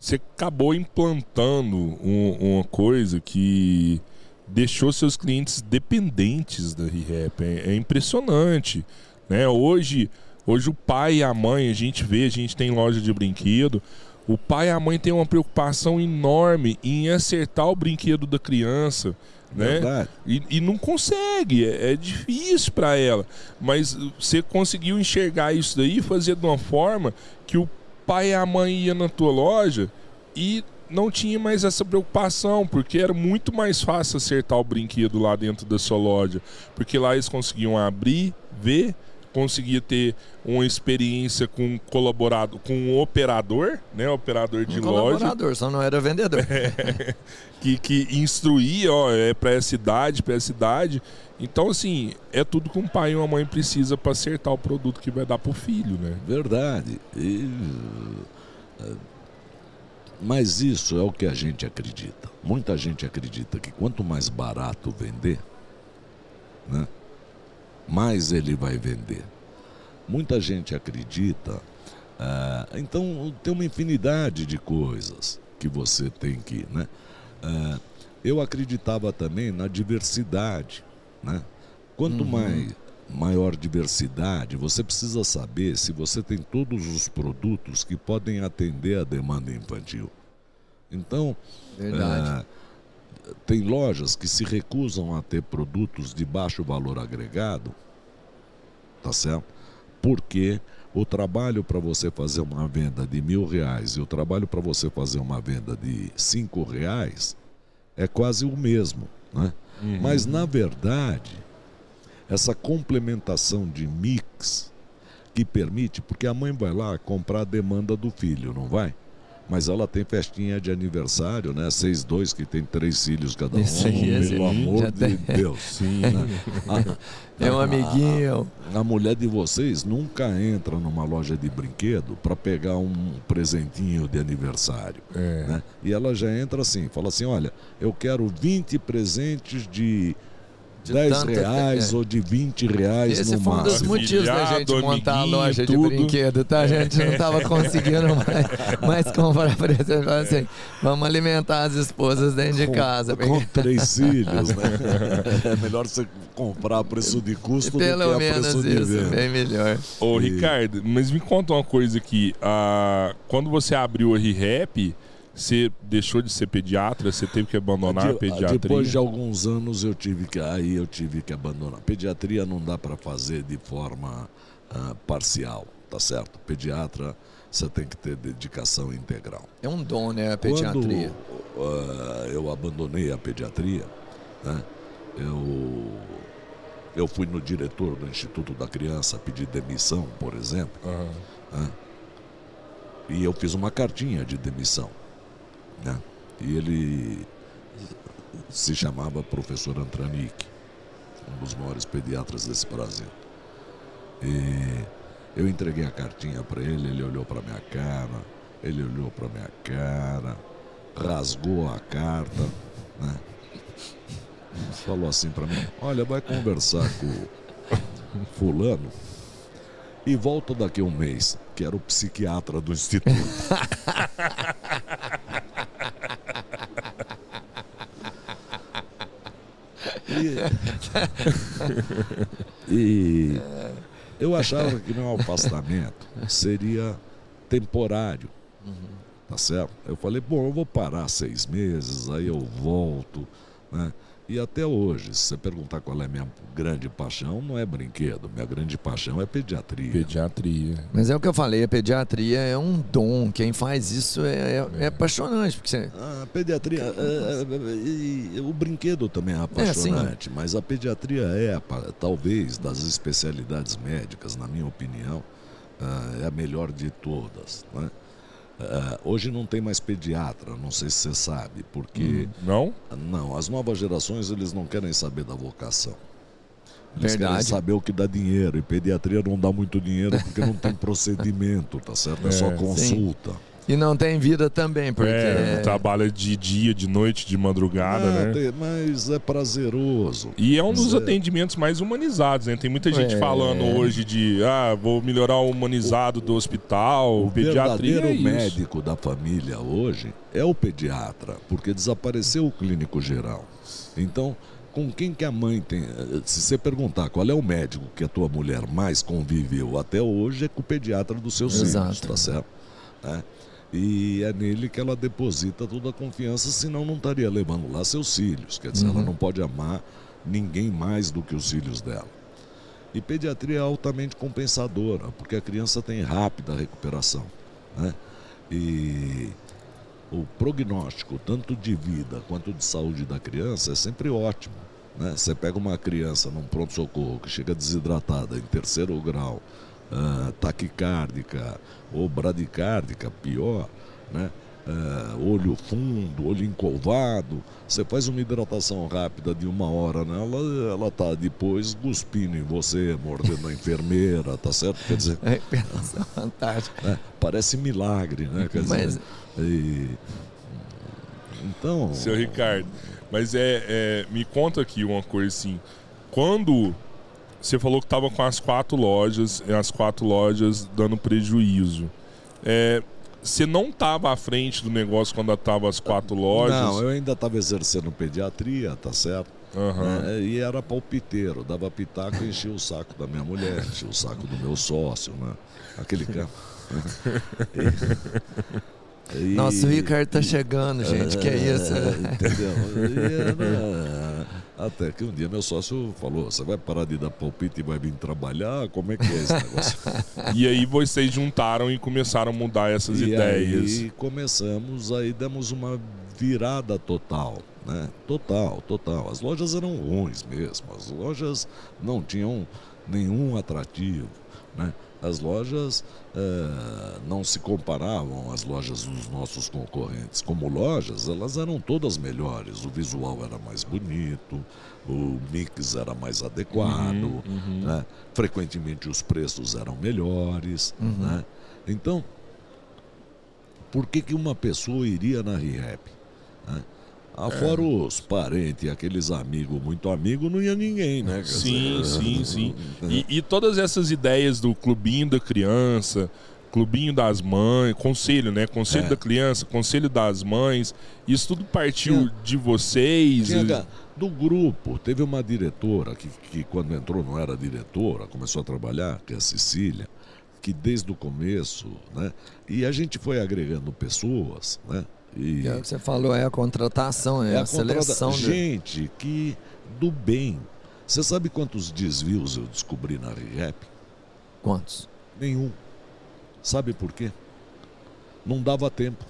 Você acabou implantando um- uma coisa que deixou seus clientes dependentes da ReHap. É, é impressionante. Né? Hoje, hoje o pai e a mãe, a gente vê, a gente tem loja de brinquedo. O pai e a mãe têm uma preocupação enorme em acertar o brinquedo da criança. Né? E, e não consegue, é, é difícil para ela. Mas você conseguiu enxergar isso daí e fazer de uma forma que o pai e a mãe iam na tua loja e não tinha mais essa preocupação, porque era muito mais fácil acertar o brinquedo lá dentro da sua loja. Porque lá eles conseguiam abrir, ver, conseguia ter uma experiência com um colaborador, com um operador, né? Operador de um loja colaborador, só não era vendedor. que, que instruía, ó, é para essa idade, para essa idade. Então, assim, é tudo que um pai e uma mãe precisa para acertar o produto que vai dar pro filho, né? Verdade. E, eh, mas isso é o que a gente acredita. Muita gente acredita que quanto mais barato vender, né, mais ele vai vender. Muita gente acredita. ah, então tem uma infinidade de coisas que você tem que. Né? Ah, eu acreditava também na diversidade. Né? Quanto mais maior diversidade, você precisa saber se você tem todos os produtos que podem atender a demanda infantil. Então, Verdade. é, tem lojas que se recusam a ter produtos de baixo valor agregado, tá certo? Porque o trabalho para você fazer uma venda de mil reais e o trabalho para você fazer uma venda de cinco reais é quase o mesmo, né? Uhum. Mas na verdade, essa complementação de mix que permite, porque a mãe vai lá comprar a demanda do filho, não vai? Mas ela tem festinha de aniversário, né? Seis dois que tem três filhos cada um. Isso aí, pelo amor já de tem. Deus. Sim. né? A- É um a- amiguinho. A mulher de vocês nunca entra numa loja de brinquedo para pegar um presentinho de aniversário. É. né? E ela já entra assim, fala assim, olha, eu quero 20 presentes de, De 10 tanto- reais é. ou de 20 reais Esse no foi um dos máximo. motivos da gente montar a loja de tudo. brinquedo, tá? A gente não tava conseguindo mais, mais comprar presente. Falei assim, vamos alimentar as esposas dentro de Com- casa. Com, três filhos, né? É melhor você comprar a preço de custo do que Pelo a menos preço de isso, venda. bem melhor. Ô, E- Ricardo, mas me conta uma coisa aqui. Ah, quando você abriu a ReHap, você deixou de ser pediatra? Você teve que abandonar a pediatria? Depois de alguns anos eu tive que aí eu tive que abandonar. Pediatria não dá para fazer de forma ah, parcial, tá certo? Pediatra você tem que ter dedicação integral. É um dom, né, a pediatria. Quando ah, eu abandonei a pediatria, né, eu eu fui no diretor do Instituto da Criança pedir demissão, por exemplo. Aham. né? E eu fiz uma cartinha de demissão. Né? E ele se chamava professor Antranic, um dos maiores pediatras desse Brasil. E eu entreguei a cartinha para ele, ele olhou para minha cara, ele olhou para minha cara, rasgou a carta, né? Falou assim para mim: Olha, vai conversar com fulano e volta daqui a um mês, que era o psiquiatra do instituto. E, e eu achava que meu afastamento seria temporário, tá certo? Eu falei, bom, eu vou parar seis meses, aí eu volto, né? E até hoje, se você perguntar qual é a minha grande paixão, não é brinquedo, minha grande paixão é pediatria. Pediatria. Mas é o que eu falei, a pediatria é um dom. Quem faz isso é, é, é apaixonante. Porque você, A pediatria, é, é, o brinquedo também é apaixonante, mas a pediatria é, talvez, das especialidades médicas, na minha opinião, ah, é a melhor de todas. né? Ah, hoje não tem mais pediatra, não sei se você sabe, porque Não? não, as novas gerações eles não querem saber da vocação. Eles querem Verdade. saber o que dá dinheiro. E pediatria não dá muito dinheiro porque não tem procedimento, tá certo? É, só É, sim. E não tem vida também, porque. É, trabalha de dia, de noite, de madrugada, Ah, né? tem- mas é prazeroso. E é um dos Zé. atendimentos mais humanizados, né? Tem muita gente É. falando hoje de, ah, vou melhorar o humanizado do hospital, O pediatria verdadeiro é isso. médico da família hoje é o pediatra, porque desapareceu o clínico geral. Então, com quem que a mãe tem. Se você perguntar qual é o médico que a tua mulher mais conviveu até hoje, é com o pediatra dos seus filhos, Exato. tá certo? Né? E é nele que ela deposita toda a confiança, senão não estaria levando lá seus filhos. Quer dizer, ela Uhum. não pode amar ninguém mais do que os filhos dela. E pediatria é altamente compensadora, porque a criança tem rápida recuperação. Né? E o prognóstico, tanto de vida quanto de saúde da criança, é sempre ótimo. Né? Você pega uma criança num pronto-socorro que chega desidratada em terceiro grau, ah, taquicárdica ou bradicárdica, pior, né? Ah, olho fundo, olho encovado, você faz uma hidratação rápida de uma hora nela, ela tá depois cuspindo em você, mordendo a enfermeira, tá certo? Quer dizer, É fantástica. né? parece milagre, né? Quer dizer, Mas- e- então, Seu Ricardo, mas é, é, me conta aqui uma coisa assim. Quando você falou que estava com as quatro lojas, e as quatro lojas dando prejuízo, é, você não estava à frente do negócio quando estavam as quatro lojas? não, eu ainda estava exercendo pediatria, tá certo? Aham. né? E era palpiteiro, dava pitaco e enchia o saco da minha mulher, enchia o saco do meu sócio, né? Aquele cara. E- Nossa, o Ricardo tá chegando, gente. Que é isso? É, Entendeu? E era- Até que um dia meu sócio falou: você vai parar de dar palpite e vai vir trabalhar? Como é que é esse negócio? E aí vocês juntaram e começaram a mudar essas e ideias. aí começamos, aí demos uma virada total. Né? Total, total. As lojas eram ruins mesmo. As lojas não tinham nenhum atrativo. Né? As lojas eh, não se comparavam às lojas dos nossos concorrentes. Como lojas, elas eram todas melhores. O visual era mais bonito, o mix era mais adequado, Uhum, uhum. né? frequentemente os preços eram melhores. Uhum. Né? Então, por que, que uma pessoa iria na ReHap? Né? Ah, fora os parentes, aqueles amigos, muito amigos, não ia ninguém, né? Sim, sim, sim. E, e todas essas ideias do clubinho da criança, clubinho das mães, conselho, né? Conselho É. da criança, conselho das mães, isso tudo partiu de vocês? Tinha ga- do grupo, teve uma diretora que, que quando entrou não era diretora, começou a trabalhar, que é a Cecília, que desde o começo, né? E a gente foi agregando pessoas, né? E É o que você falou, é a contratação, é, a, contrata- seleção. de- Gente, que do bem. Você sabe quantos desvios eu descobri na ReHap? Quantos? Nenhum. Sabe por quê? Não dava tempo.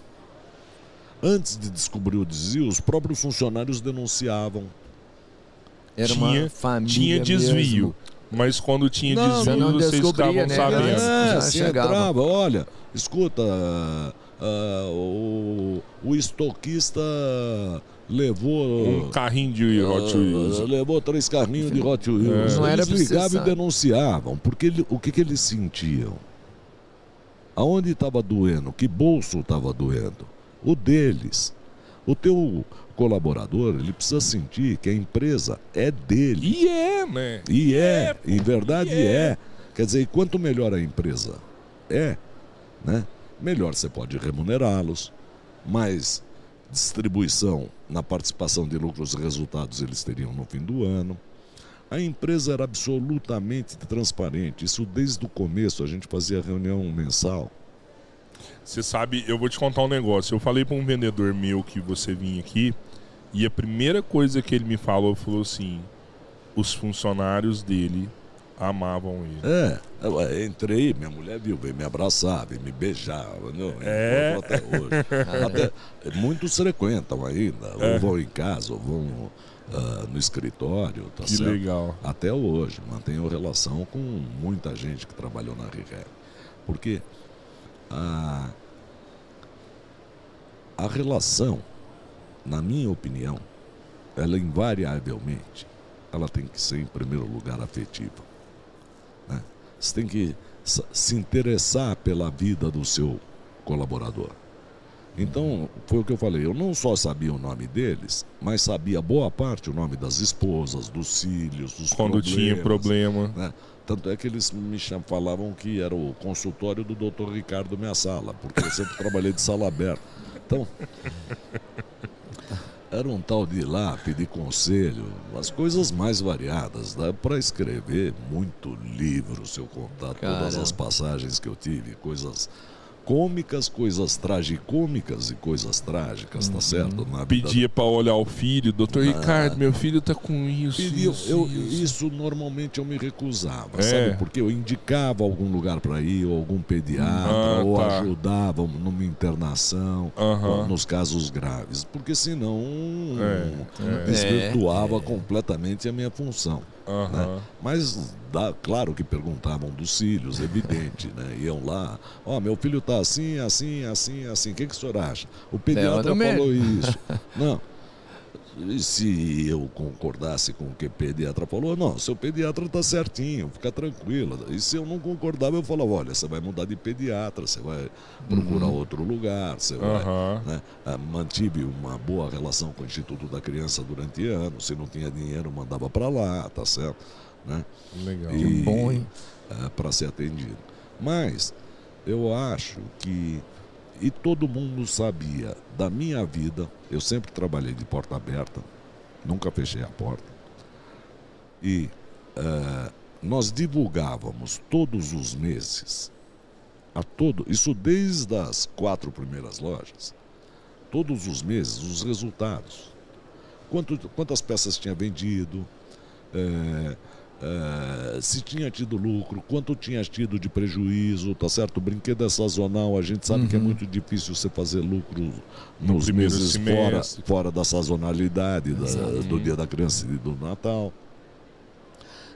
Antes de descobrir o desvio, os próprios funcionários denunciavam. Era Tinha- uma família Tinha desvio. mesmo. Mas quando tinha Não, desvio, você não vocês ficavam né? sabendo. É, chegava. entrava, olha, escuta, ah, o, o estoquista levou. Um carrinho de Hot Wheels. ah, levou três carrinhos de Hot Wheels. É. Não era eles ligavam e denunciavam. Porque ele- o que, que eles sentiam? Aonde estava doendo? Que bolso estava doendo? O deles. O teu colaborador, ele precisa sentir que a empresa é dele. E é, né? E é, pô, em verdade é. é. Quer dizer, e quanto melhor a empresa é, né? Melhor você pode remunerá-los, mais distribuição na participação de lucros e resultados eles teriam no fim do ano. A empresa era absolutamente transparente, isso desde o começo, a gente fazia reunião mensal. Você sabe, eu vou te contar um negócio. Eu falei para um vendedor meu que você vinha aqui e a primeira coisa que ele me falou falou assim: os funcionários dele amavam ele. É, eu eh, entrei, minha mulher viu, veio me abraçar, veio me beijar. Não, É. Até hoje. Até, muitos frequentam ainda, É. ou vão em casa, ou vão ah, no escritório, tá que certo? legal. Até hoje, mantenho relação com muita gente que trabalhou na ReHap. Porque a, a relação, na minha opinião, ela invariavelmente, ela tem que ser em primeiro lugar afetiva. Você tem que se interessar pela vida do seu colaborador. Então, foi o que eu falei, eu não só sabia o nome deles, mas sabia boa parte o nome das esposas, dos filhos, dos Quando tinha problema. né? Tanto é que eles me falavam que era o consultório do Dr. Ricardo Minha Sala, porque eu sempre trabalhei de sala aberta. Então, era um tal de lá pedir conselho, as coisas mais variadas. Dá para escrever muito livro se eu contar todas as passagens que eu tive, coisas cômicas, coisas tragicômicas e coisas trágicas, tá certo? Na Pedia pra olhar o filho, doutor Ricardo, meu filho tá com isso. Pediam, isso, eu, isso. isso normalmente eu me recusava, É. sabe? Porque eu indicava algum lugar para ir, ou algum pediatra, Ah, ou tá. ajudava numa internação, ou nos casos graves, porque senão É, é. desvirtuava completamente a minha função. Aham. Mas, dá, claro que perguntavam dos filhos, evidente, né? Iam lá, ó, meu filho tá assim, assim, assim, assim, o que, que o senhor acha? O pediatra falou isso. Não. E se eu concordasse com o que o pediatra falou, não, seu pediatra está certinho, fica tranquila. E se eu não concordava, eu falava, olha, você vai mudar de pediatra, você vai procurar outro lugar, você vai. Aham. né? Ah, Mantive uma boa relação com o Instituto da Criança durante anos. Se não tinha dinheiro, mandava para lá, tá certo? Né? Legal. E- bom, hein? para ser atendido. Mas eu acho que e todo mundo sabia da minha vida. Eu sempre trabalhei de porta aberta, nunca fechei a porta. E eh, nós divulgávamos todos os meses a todo, isso desde as quatro primeiras lojas, todos os meses, os resultados. Quanto, quantas peças tinha vendido, é, é, se tinha tido lucro, quanto tinha tido de prejuízo, tá certo? O brinquedo é sazonal, a gente sabe uhum. que é muito difícil você fazer lucro nos meses fora, fora da sazonalidade da, do Dia da Criança e do Natal.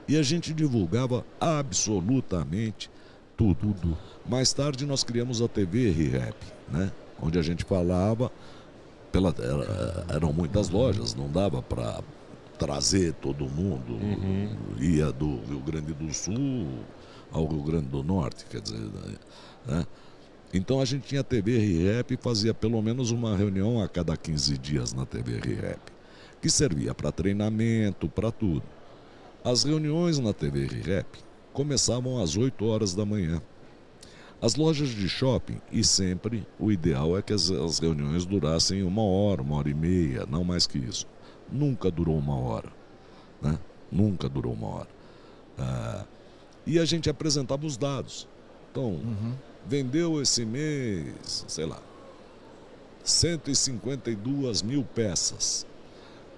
E a gente divulgava absolutamente tudo. tudo. Mais tarde nós criamos a TV ReHap, né? onde a gente falava, pela, era, eram muitas lojas, não dava para trazer todo mundo, uhum. ia do Rio Grande do Sul ao Rio Grande do Norte, quer dizer, né? Então a gente tinha TV ReHap e fazia pelo menos uma reunião a cada 15 dias na TV ReHap, que servia para treinamento, para tudo. As reuniões na TV ReHap começavam às 8 horas da manhã. As lojas de shopping, e sempre o ideal é que as, as reuniões durassem uma hora, uma hora e meia, não mais que isso. Nunca durou uma hora. Né? Nunca durou uma hora. Ah, e a gente apresentava os dados. Então, uhum. vendeu esse mês, sei lá, 152 mil peças.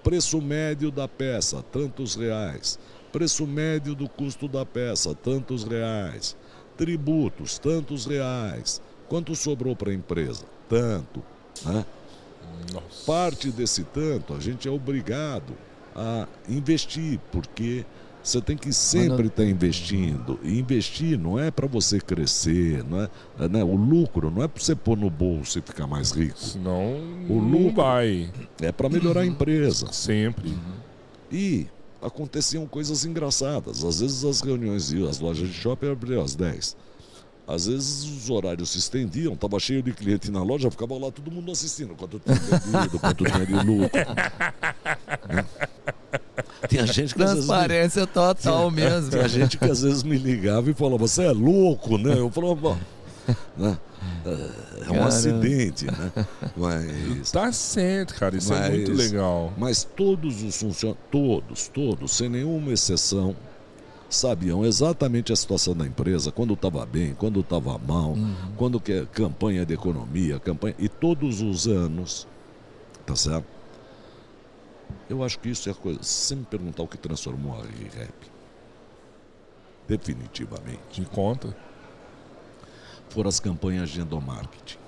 Preço médio da peça, tantos reais. Preço médio do custo da peça, tantos reais. Tributos, tantos reais. Quanto sobrou para a empresa? Tanto. Né? Nossa. Parte desse tanto a gente é obrigado a investir, porque você tem que sempre estar tá investindo. E investir não é para você crescer, não é, né? o lucro não é para você pôr no bolso e ficar mais rico. Senão o lucro não vai. É para melhorar a empresa. Sempre. E aconteciam coisas engraçadas. Às vezes as reuniões e as lojas de shopping abriam às 10. Às vezes os horários se estendiam, estava cheio de cliente na loja, ficava lá todo mundo assistindo, quanto tinha vendido, quanto tinha de lucro. né? Tinha gente que Transparência me... total tinha, mesmo. Tinha gente que às vezes me ligava e falava, você é louco, né? Eu falava, né? É um Caramba. acidente, né? Mas. Tá certo, cara. Isso mas, é muito legal. Mas todos os funcionários, todos, todos, sem nenhuma exceção, sabiam exatamente a situação da empresa, quando estava bem, quando estava mal, uhum. quando que é campanha de economia, campanha. E todos os anos, tá certo? Eu acho que isso é a coisa. Se me perguntar o que transformou a rap, definitivamente. De conta foram as campanhas de endomarketing.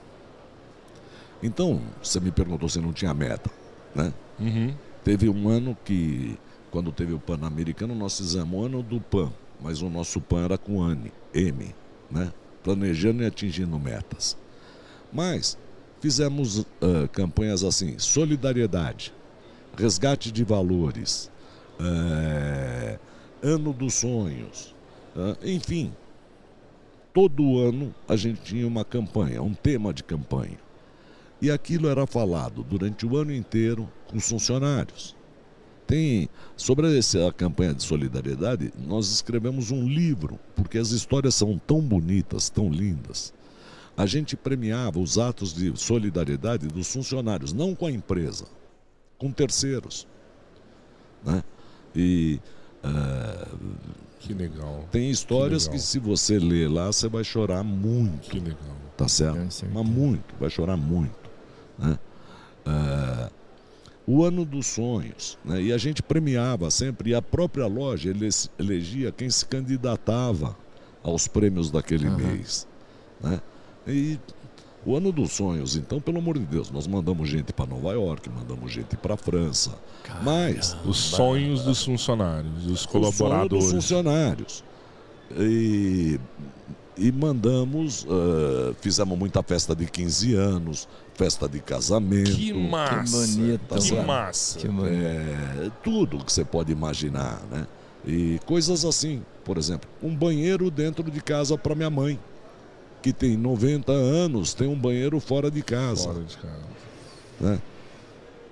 Então, você me perguntou se não tinha meta, né? Uhum. Teve um ano que, quando teve o Pan-Americano, nós fizemos ano do PAN, mas o nosso PAN era com ANI, M, né? Planejando e atingindo metas. Mas fizemos uh, campanhas assim, solidariedade, resgate de valores, uh, ano dos sonhos, uh, enfim, todo ano a gente tinha uma campanha, um tema de campanha. E aquilo era falado durante o ano inteiro com os funcionários. Tem sobre essa campanha de solidariedade, nós escrevemos um livro, porque as histórias são tão bonitas, tão lindas. A gente premiava os atos de solidariedade dos funcionários, não com a empresa, com terceiros. Né? E uh, que legal. Tem histórias que, legal. que, se você ler lá, você vai chorar muito. Que legal. Tá certo? Mas muito, vai chorar muito. Né? É, o ano dos sonhos. Né? E a gente premiava sempre, e a própria loja elegia quem se candidatava aos prêmios daquele uhum. mês. Né? E o ano dos sonhos, então, pelo amor de Deus, nós mandamos gente para Nova York, mandamos gente para França. Caramba. Mas os sonhos dos funcionários, dos colaboradores. Dos funcionários. E, e mandamos, uh, fizemos muita festa de 15 anos, festa de casamento. Que massa! Que bonito, tá que massa! Que é, tudo que você pode imaginar, né? E coisas assim, por exemplo, um banheiro dentro de casa para minha mãe que tem 90 anos tem um banheiro fora de casa. Fora de casa. Né?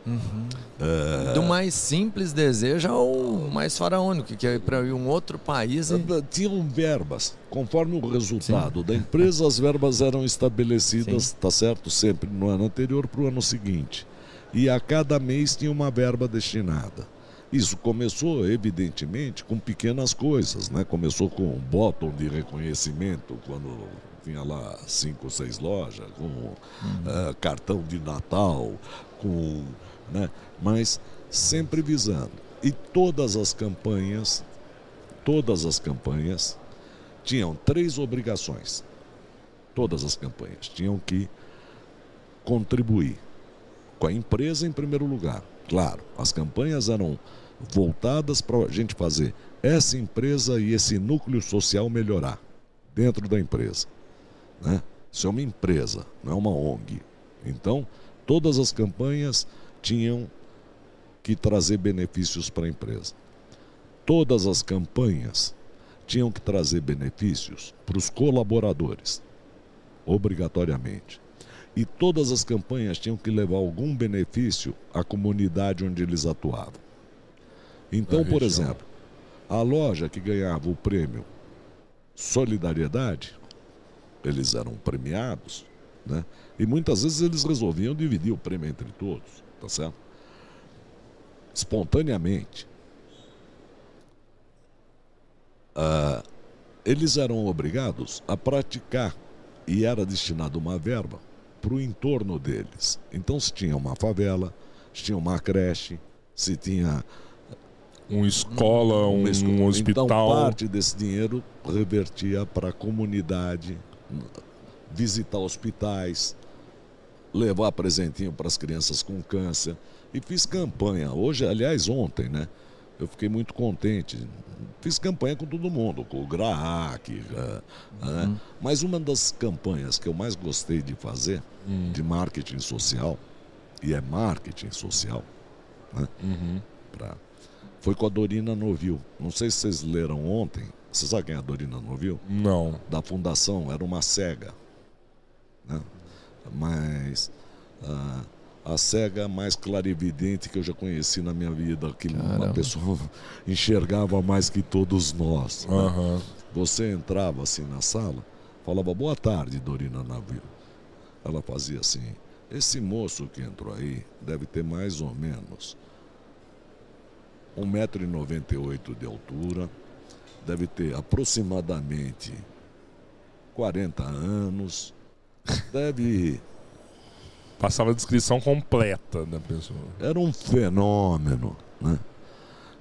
Uhum. Do mais simples desejo ao mais faraônico, que é para ir um outro país. E... Tinham verbas, conforme o resultado Sim. da empresa, as verbas eram estabelecidas, Sim. tá certo, sempre no ano anterior para o ano seguinte. E a cada mês tinha uma verba destinada. Isso começou, evidentemente, com pequenas coisas, né? Começou com um botão de reconhecimento, quando tinha lá cinco ou seis lojas, com uhum. uh, cartão de Natal, com. Né? Mas sempre visando. E todas as campanhas, todas as campanhas tinham três obrigações. Todas as campanhas tinham que contribuir com a empresa em primeiro lugar. Claro, as campanhas eram voltadas para a gente fazer essa empresa e esse núcleo social melhorar dentro da empresa. Né? Isso é uma empresa, não é uma ONG. Então, todas as campanhas tinham que trazer benefícios para a empresa. Todas as campanhas tinham que trazer benefícios para os colaboradores, obrigatoriamente. E todas as campanhas tinham que levar algum benefício à comunidade onde eles atuavam. Então, por exemplo, a loja que ganhava o prêmio Solidariedade, eles eram premiados, né? E muitas vezes eles resolviam dividir o prêmio entre todos, tá certo? Espontaneamente. Ah, eles eram obrigados a praticar e era destinado uma verba para o entorno deles. Então, se tinha uma favela, se tinha uma creche, se tinha uma escola, um, um hospital. Então, parte desse dinheiro revertia para a comunidade, visitar hospitais, levar presentinho para as crianças com câncer. E fiz campanha. Hoje, aliás, ontem, né? Eu fiquei muito contente. Fiz campanha com todo mundo, com o GRAAC. Né? Uhum. Mas uma das campanhas que eu mais gostei de fazer, uhum. de marketing social, e é marketing social, né? Uhum. Pra, foi com a Dorina Novil. Não sei se vocês leram ontem. Você sabe quem é a Dorina Novil? Não. Da fundação, era uma cega. Né? Mas. Uh, a cega mais clarividente que eu já conheci na minha vida, que Caramba. uma pessoa enxergava mais que todos nós. Né? Uhum. Você entrava assim na sala, falava boa tarde, Dorina Navio. Ela fazia assim: esse moço que entrou aí deve ter mais ou menos 1,98m de altura, deve ter aproximadamente 40 anos, deve Passava a descrição completa da pessoa. Era um fenômeno, né?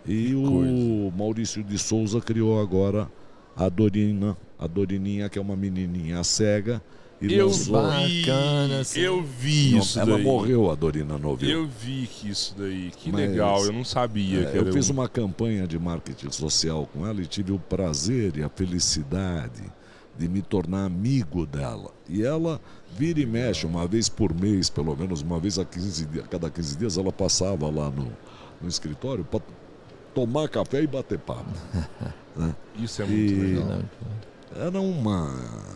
E o Maurício de Souza criou agora a Dorina, a Dorininha, que é uma menininha cega. E eu lançou... vi, Bacana, assim. eu vi não, isso ela daí. morreu, a Dorina Novil. Eu vi que isso daí, que Mas, legal, eu não sabia. É, eu fiz um... uma campanha de marketing social com ela e tive o prazer e a felicidade de me tornar amigo dela. E ela vira e mexe, uma vez por mês, pelo menos uma vez a, 15 dias, a cada 15 dias, ela passava lá no, no escritório para tomar café e bater papo. né? Isso é muito e legal. Era uma.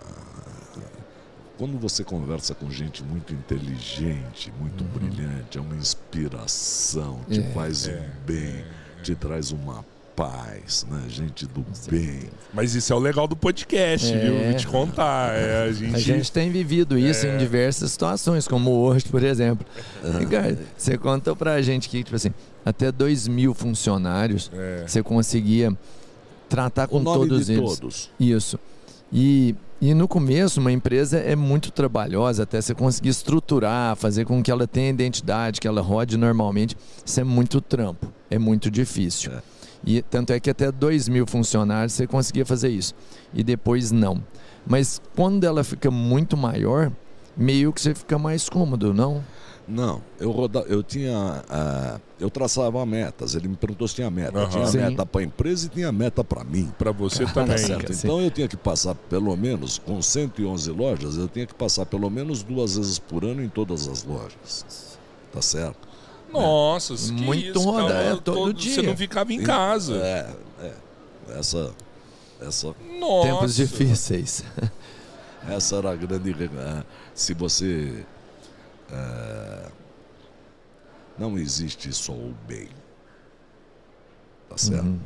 Quando você conversa com gente muito inteligente, muito uhum. brilhante, é uma inspiração, te é, faz é, um bem, é, te traz uma paz, né? Gente do bem. Mas isso é o legal do podcast, é. viu? Vou te contar. É, a, gente... a gente tem vivido isso é. em diversas situações, como hoje, por exemplo. Ah. Ricardo, você contou pra gente que, tipo assim, até dois mil funcionários é. você conseguia tratar com todos eles. Todos. Isso. E, e no começo, uma empresa é muito trabalhosa, até você conseguir estruturar, fazer com que ela tenha identidade, que ela rode normalmente. Isso é muito trampo, é muito difícil. É. E tanto é que até 2 mil funcionários você conseguia fazer isso. E depois não. Mas quando ela fica muito maior, meio que você fica mais cômodo, não? Não, eu roda, eu tinha, uh, eu traçava metas. Ele me perguntou se tinha meta. Uhum. Tinha Sim. meta para a empresa e tinha meta para mim. Para você Cara, também. Certo. Então eu tinha que passar pelo menos com 111 lojas, eu tinha que passar pelo menos duas vezes por ano em todas as lojas. Tá certo? Nossa, que muito isso, roda, é, todo, todo, dia. Você não ficava em casa. É, é. Essa, essa. Nossa. Tempos difíceis. Essa era a grande. É, se você. É, não existe só o bem. Tá certo? Uhum.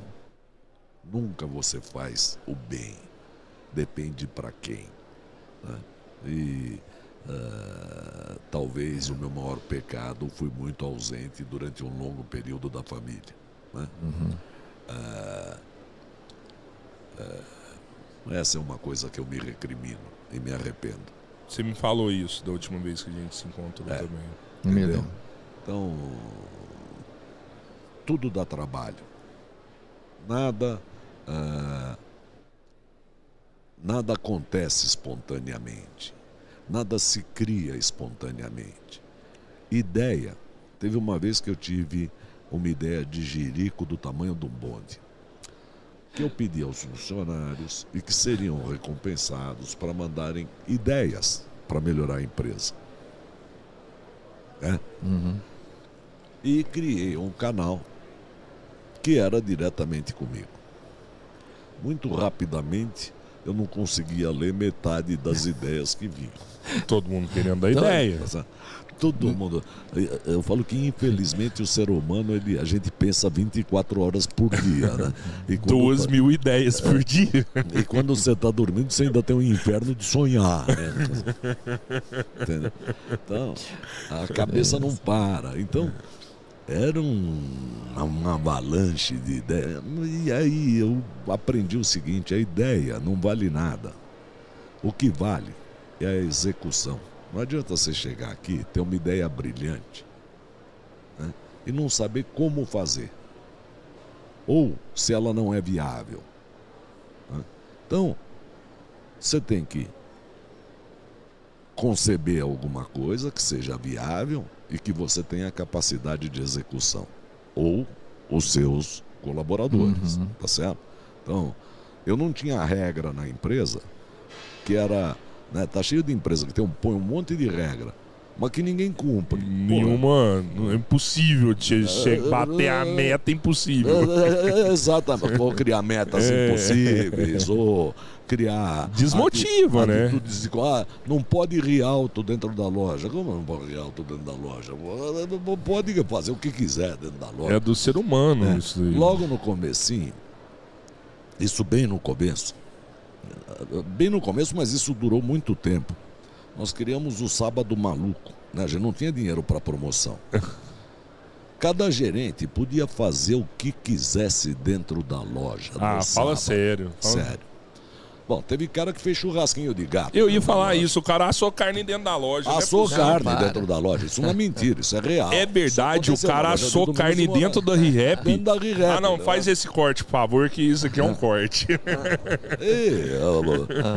Nunca você faz o bem. Depende para quem. Né? E Uh, talvez o meu maior pecado foi muito ausente durante um longo período da família. Né? Ah, ah, essa é uma coisa que eu me recrimino e me arrependo. Você me falou isso da última vez que a gente se encontrou É. também. Entendeu? Então, tudo dá trabalho. Nada, nada acontece espontaneamente. Nada se cria espontaneamente. Ideia. Teve uma vez que eu tive uma ideia de jirico do tamanho de um bonde. Que eu pedi aos funcionários e que seriam recompensados para mandarem ideias para melhorar a empresa. É? Uhum. e criei um canal que era diretamente comigo. Muito rapidamente eu não conseguia ler metade das ideias que vinham. Todo mundo querendo dar Então, ideia. Tá Todo mundo. Eu falo que infelizmente o ser humano, ele, a gente pensa 24 horas por dia, né? E quando Duas tá- mil ideias por dia. E quando você está dormindo, você ainda tem um inferno de sonhar. Né? Entendeu? Então, a cabeça não para. Então, era um, uma avalanche de ideias. E aí eu aprendi o seguinte: a ideia não vale nada. O que vale é a execução. Não adianta você chegar aqui, ter uma ideia brilhante né? e não saber como fazer. Ou se ela não é viável. Então, você tem que conceber alguma coisa que seja viável e que você tenha capacidade de execução. Ou os seus colaboradores, Uhum. tá certo? Então, eu não tinha regra na empresa que era, né, tá cheio de empresa que tem um, põe um monte de regra, mas que ninguém cumpre. Nenhuma. É impossível. Che- che- bater a meta é impossível. é, é, exatamente. Ou criar metas É. impossíveis, ou criar. Desmotiva, né? ah, não pode rir alto dentro da loja. Como não pode rir alto dentro da loja? Pode fazer o que quiser dentro da loja. É do ser humano É. isso aí. Logo no comecinho, isso bem no começo, bem no começo, mas isso durou muito tempo. Nós criamos o sábado maluco, né? A gente não tinha dinheiro para promoção. Cada gerente podia fazer o que quisesse dentro da loja. Ah, fala sábado. sério. Fala- Sério. Bom, teve cara que fez churrasquinho de gato. Eu ia falar loja. isso, o cara assou carne dentro da loja. não é Assou carne para. dentro da loja. Isso não é mentira, isso é real. É verdade, o cara assou carne dentro da ReHap. Dentro da ReHap, Ah, não, né? faz esse corte, por favor, que isso aqui é um corte. E,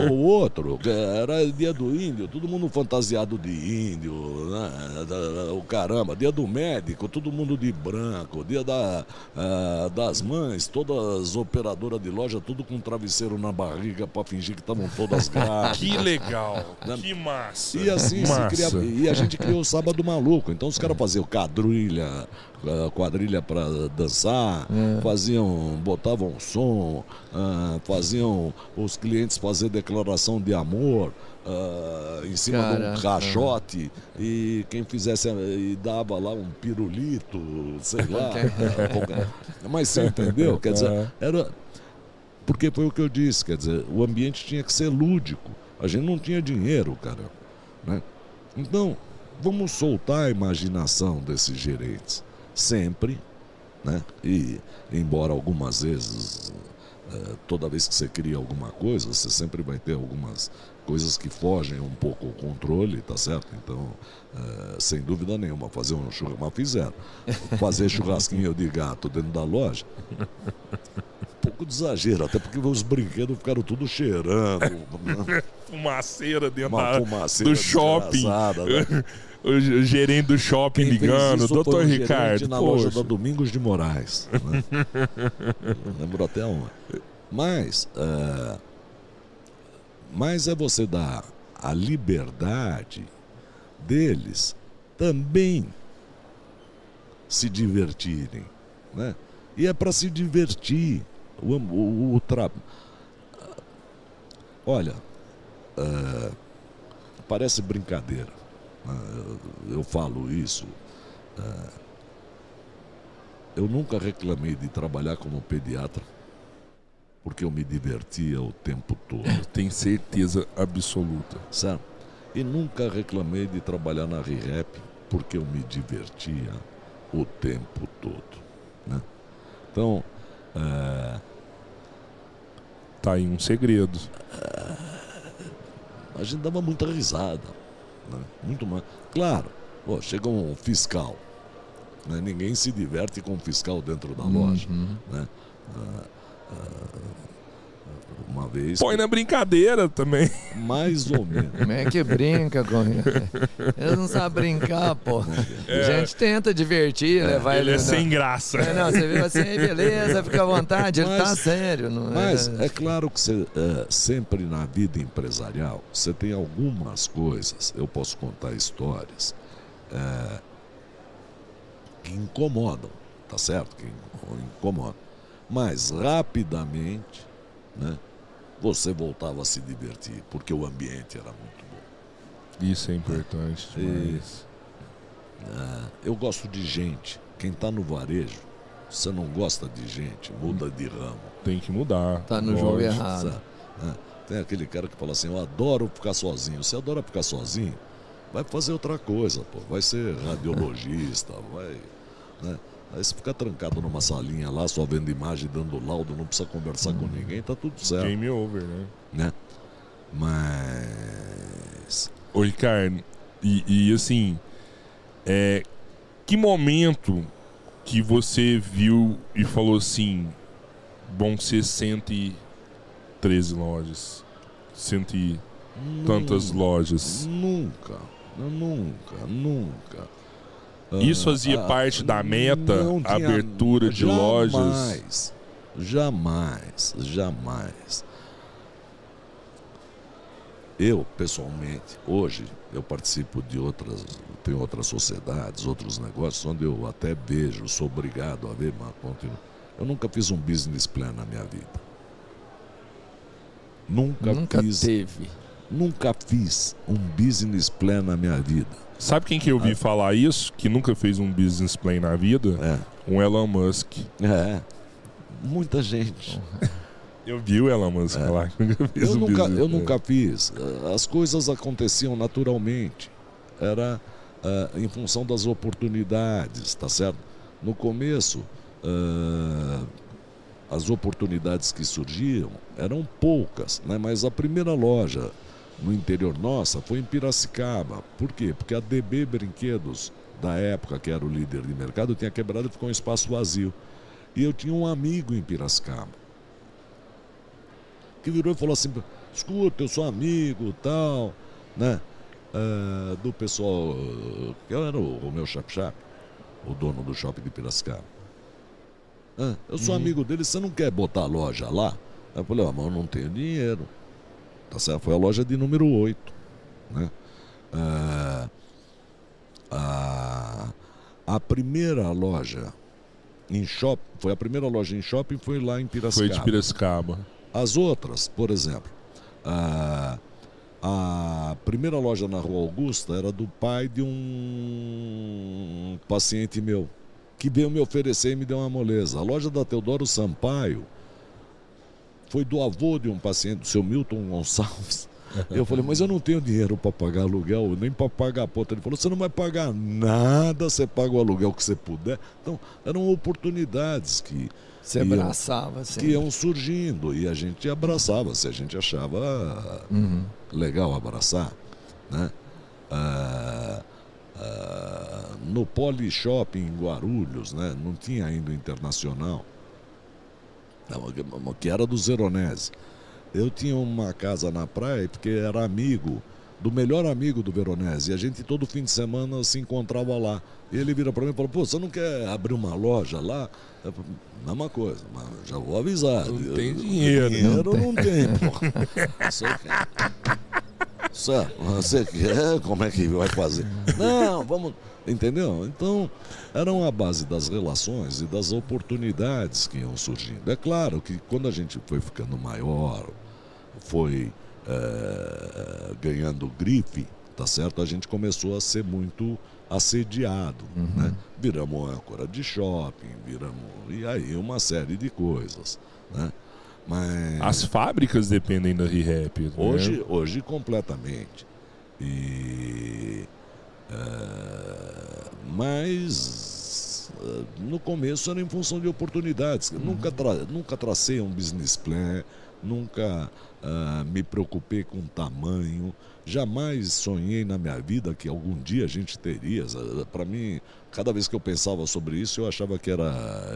o, o outro, era dia do índio, todo mundo fantasiado de índio, né? O caramba, dia do médico, todo mundo de branco, dia da, ah, das mães, todas as operadoras de loja, tudo com um travesseiro na barriga para fingir que estavam todas grávidas. que legal, Né? que massa. E assim, se massa. cria- e a gente criou o sábado maluco. Então os caras faziam quadrilha, eh, quadrilha para dançar, faziam, botavam som, ah, faziam os clientes fazer declaração de amor. ah, em cima de um Caraca. caixote e quem fizesse e dava lá um pirulito, sei lá. qualquer- Mas você entendeu? Quer dizer, era, porque foi o que eu disse, quer dizer, o ambiente tinha que ser lúdico. A gente não tinha dinheiro, cara. Né? Então, vamos soltar a imaginação desses gerentes. Sempre, né? E, embora algumas vezes, eh, toda vez que você cria alguma coisa, você sempre vai ter algumas coisas que fogem um pouco ao controle, tá certo? Então, eh, sem dúvida nenhuma, fazer um churrasco, mas fizeram. Fazer churrasquinho de gato dentro da loja, pouco de exagero, até porque os brinquedos ficaram tudo cheirando, né? Fumaceira dentro uma da, fumaceira do shopping. né? o ge- gerente do shopping Quem ligando, doutor Ricardo. na loja poxa. da Domingos de Moraes. né? Lembro até uma. Mas, é, mas é você dar a liberdade deles também se divertirem. Né? E é para se divertir. O, o, o tra... Olha, é, parece brincadeira. Eu- Eu falo isso. é, eu nunca reclamei de trabalhar como pediatra porque eu me divertia o tempo todo. Eu tenho certeza absoluta. Certo? E nunca reclamei de trabalhar na ReHap porque eu me divertia o tempo todo. Né? Então, é, Tá aí um segredo. a gente dava muita risada. né? Muito mais. Claro, pô, chega um fiscal. né? Ninguém se diverte com um fiscal dentro da loja. Uhum. Né? Ah, ah, uma vez. Põe na brincadeira também. Mais ou menos. Como é que brinca com Eles não sabem brincar, pô. A gente tenta divertir, levar Ele ele. é sem graça. É, não, você viu assim, "Ei, beleza, fica à vontade, ele tá Mas- sério. Não Mas é claro que você, é, sempre na vida empresarial você tem algumas coisas, eu posso contar histórias, é, que incomodam, tá certo? Que in- incomodam. Mas rapidamente, né, você voltava a se divertir, porque o ambiente era muito bom. Isso é importante demais. É, eu gosto de gente. Quem está no varejo, você não gosta de gente, muda de ramo. Tem que mudar. Tá no jogo errado. Né? Tem aquele cara que fala assim, eu adoro ficar sozinho. Você adora ficar sozinho? Vai fazer outra coisa, pô. Vai ser radiologista, vai. Né? Aí você fica trancado numa salinha lá, só vendo imagem, dando laudo, não precisa conversar com ninguém, tá tudo certo. Game over, né? Né? Mas. Ô, Ricardo, e, e, assim, é, que momento que você viu e falou assim, vão ser 113 lojas, cento e tantas lojas. Nunca, nunca, nunca. Isso fazia Ah, parte da meta, abertura de lojas? Jamais, jamais, jamais. Eu, pessoalmente, hoje, eu participo de outras, tenho outras sociedades, outros negócios, onde eu até vejo, sou obrigado a ver, mas continuo. Eu nunca fiz um business plan na minha vida. Nunca, Nunca fiz, teve. nunca fiz um business plan na minha vida. Sabe quem que eu ouvi falar isso? Que nunca fez um business plan na vida? É, Um Elon Musk. é. Muita gente. Eu vi o Elon Musk falar que nunca É. Eu um nunca, eu nunca fiz. As coisas aconteciam naturalmente. Era eh, em função das oportunidades, tá certo? No começo, eh, as oportunidades que surgiam eram poucas, né? mas a primeira loja no interior nossa foi em Piracicaba. Por quê? Porque a DB Brinquedos, da época que era o líder de mercado, tinha quebrado e ficou um espaço vazio. E eu tinha um amigo em Piracicaba que virou e falou assim: escuta, eu sou amigo tal, né? eh, do pessoal, que era o, o meu chap-chap, o dono do shopping de Piracicaba. Ah, eu sou amigo dele, você não quer botar a loja lá? Eu falei, ah, mas eu não tenho dinheiro. Tá certo? Foi a loja de número 8. Né? Ah, a, a primeira loja em shopping, foi a primeira loja em shopping, foi lá em Foi Piracicaba. de Piracicaba. As outras, por exemplo, a, a primeira loja na Rua Augusta era do pai de um paciente meu, que veio me oferecer e me deu uma moleza. A loja da Teodoro Sampaio foi do avô de um paciente, do seu Milton Gonçalves. Eu falei, mas eu não tenho dinheiro para pagar aluguel, nem para pagar a ponta. Ele falou, você não vai pagar nada, você paga o aluguel que você puder. Então, eram oportunidades que, Você iam- abraçava, que iam surgindo e a gente abraçava, se a gente achava Uhum. legal abraçar. Né? Ah, ah, no Polishop em Guarulhos, né? não tinha ainda o internacional, que era do Zeronese. Eu tinha uma casa na praia porque era amigo do melhor amigo do Veronese. E a gente todo fim de semana se encontrava lá. E ele vira para mim e falou: Pô, você não quer abrir uma loja lá? Eu falei, Mesma coisa, mas já vou avisar. Não tem Eu- dinheiro. Dinheiro não tem, pô. Você quer. Só, você quer? Como é que vai fazer? Não, vamos. Entendeu? Então, eram a base das relações e das oportunidades que iam surgindo. É claro que quando a gente foi ficando maior, foi eh, ganhando grife, tá certo? A gente começou a ser muito assediado, né? Viramos âncora de shopping, viramos e aí uma série de coisas, né? Mas As fábricas dependem da ReHap. né? Hoje, hoje completamente. E, é, mas no começo era em função de oportunidades. Uhum. Nunca, tra nunca tracei um business plan, nunca ah, me preocupei com tamanho, jamais sonhei na minha vida que algum dia a gente teria. Para mim, cada vez que eu pensava sobre isso, eu achava que era,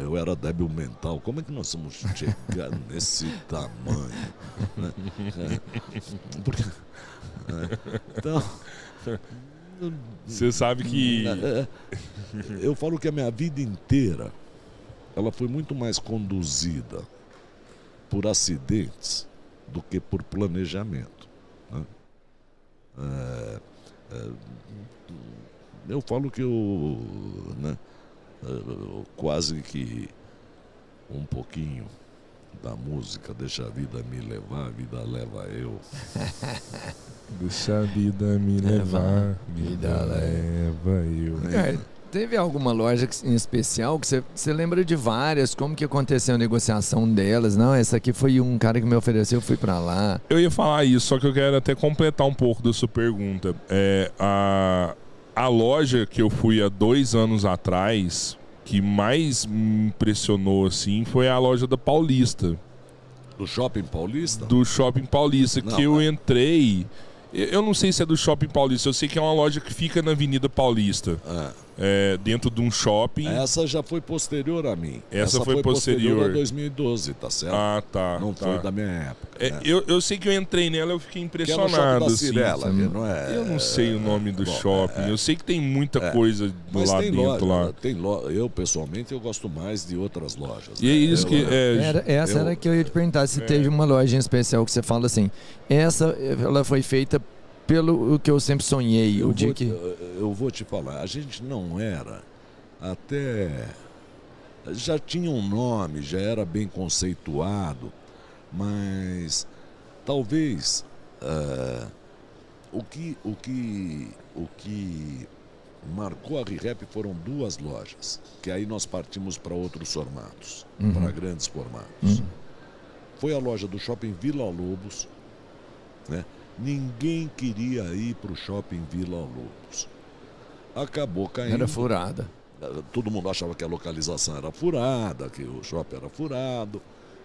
eu era débil mental. Como é que nós vamos chegar nesse tamanho? né? É, porque, é, então. Você sabe que. Eu falo que a minha vida inteira ela foi muito mais conduzida por acidentes do que por planejamento. né? É, é, eu falo que eu, né, eu quase que um pouquinho da música deixa a vida me levar, a vida leva eu. Deixa a vida me levar, vida leva eu. É, teve alguma loja que- em especial que você, você lembra de várias? Como que aconteceu a negociação delas? Não, essa aqui foi um cara que me ofereceu, eu fui pra lá. Eu ia falar isso, só que eu quero até completar um pouco da sua pergunta. É, a, a loja que eu fui há dois anos atrás, que mais me impressionou assim, foi a loja da Paulista, Do Shopping Paulista? do Shopping Paulista, Não, que eu entrei. Eu não sei se é do Shopping Paulista, eu sei que é uma loja que fica na Avenida Paulista, É. é, dentro de um shopping. Essa já foi posterior a mim. Essa foi posterior. a 2012, tá certo? Ah, tá. Não tá. foi da minha época. É, né? eu, eu sei que eu entrei nela, eu fiquei Que é no shopping impressionado. da assim. Cirela, que não é... Eu não sei o nome do Bom, shopping. é, Eu sei que tem muita é. coisa Mas lá tem dentro loja, lá. tem lo... eu pessoalmente eu gosto mais de outras lojas. E é né? isso Eu- que é, Era, essa eu- era que eu ia te perguntar, se teve uma loja em especial que você fala assim, essa ela foi feita pelo que eu sempre sonhei, eu o dia que... eu vou te falar, a gente não era até já tinha um nome, já era bem conceituado, mas talvez ah, o que o que o que marcou a ReHap foram duas lojas, que aí nós partimos para outros formatos, Uhum. para grandes formatos. Uhum. Foi a loja do Shopping Vila Lobos, né? Ninguém queria ir para o Shopping Vila Lobos. Acabou caindo. Era furada. Todo mundo achava que a localização era furada, que o shopping era furado.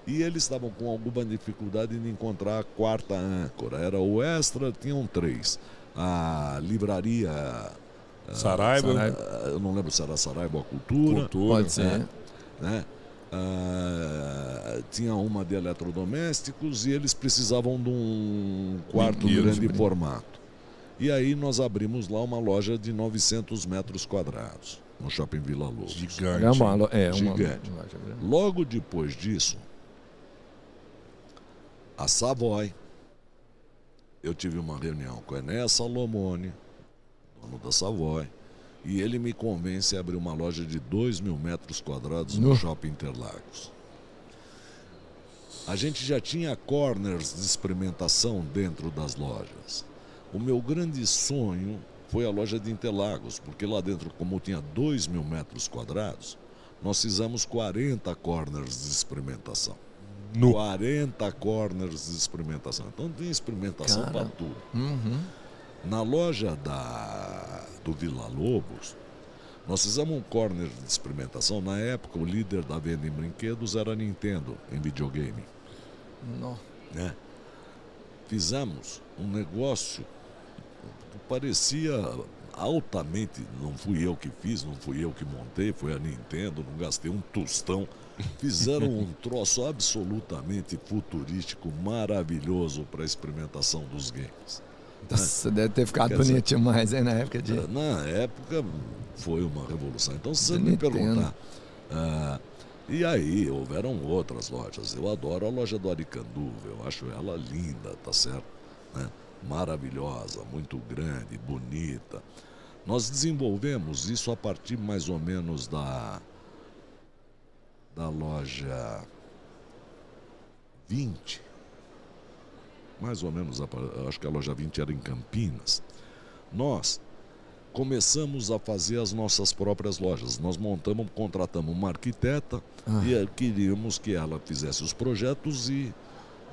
E eles estavam com alguma dificuldade de encontrar a quarta âncora. Era o Extra, tinham três. A livraria. Saraiva, ah, Eu não lembro se era Saraiva ou a Cultura. cultura. Pode ser. né? Ah, tinha uma de eletrodomésticos e eles precisavam de um quarto Brinquedos, grande brinquedos. formato. E aí nós abrimos lá uma loja de 900 metros quadrados, no Shopping Vila Lobos. Gigante. É uma, é, uma Gigante. loja grande. Logo depois disso, a Savoy, eu tive uma reunião com o Enéas Salomone, dono da Savoy, e ele me convence a abrir uma loja de 2 mil metros quadrados no. Shopping Interlagos. A gente já tinha corners de experimentação dentro das lojas. O meu grande sonho foi a loja de Interlagos, porque lá dentro, como tinha 2 mil metros quadrados, nós fizemos 40 corners de experimentação. No. 40 corners de experimentação. Então tem experimentação para tudo. Uhum. Na loja da, do Vila Lobos, nós fizemos um corner de experimentação. Na época, o líder da venda em brinquedos era a Nintendo, em videogame. Nó. Né? Fizemos um negócio que parecia altamente. Não fui eu que fiz, não fui eu que montei, foi a Nintendo, não gastei um tostão. Fizeram um troço absolutamente futurístico, maravilhoso para a experimentação dos games. Nossa, deve ter ficado Quer dizer- bonito demais, hein, na época de... Na época foi uma revolução. Então, se você me perguntar. ah, e aí, houveram outras lojas. Eu adoro a loja do Aricanduva, eu acho ela linda, tá certo? Né? Maravilhosa, muito grande, bonita. Nós desenvolvemos isso a partir mais ou menos da, da loja 20. Mais ou menos, acho que a loja 20 era em Campinas. Nós começamos a fazer as nossas próprias lojas. Nós montamos, contratamos uma arquiteta Ah. e queríamos que ela fizesse os projetos e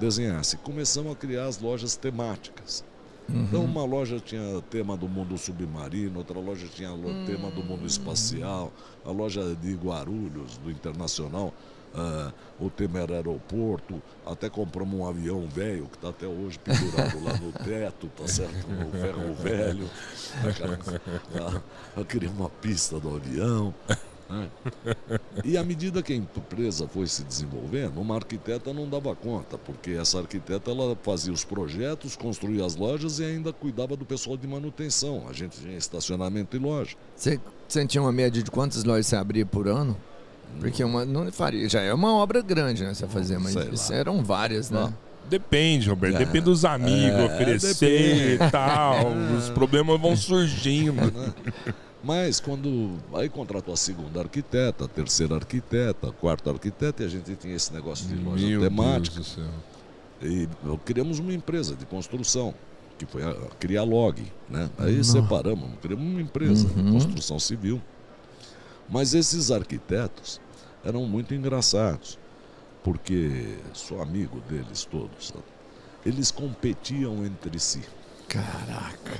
desenhasse. Começamos a criar as lojas temáticas. Então uma loja tinha tema do mundo submarino, outra loja tinha tema do mundo espacial, a loja de Guarulhos, do Internacional, ah, o tema era aeroporto, até compramos um avião velho que está até hoje pendurado lá no teto, tá certo? No ferro velho. Eu queria uma pista do avião. né? E à medida que a empresa foi se desenvolvendo, uma arquiteta não dava conta, porque essa arquiteta ela fazia os projetos, construía as lojas e ainda cuidava do pessoal de manutenção. A gente tinha estacionamento e loja. Você, tinha uma média de quantas lojas você abria por ano? Porque uma, não faria, já é uma obra grande, né? Você fazer, mas isso eram várias, né? Não. Depende, Roberto. É. Depende dos amigos, É, oferecer depende. e tal. Os problemas vão surgindo. Mas quando aí contratou a segunda arquiteta, a terceira arquiteta, a quarta arquiteta, e a gente tinha esse negócio de loja Meu temática. Deus do céu. E criamos uma empresa de construção, que foi a Crialog, né? Aí Nossa. separamos, criamos uma empresa de Uhum. construção civil. Mas esses arquitetos eram muito engraçados, porque sou amigo deles todos, sabe? Eles competiam entre si. Caraca.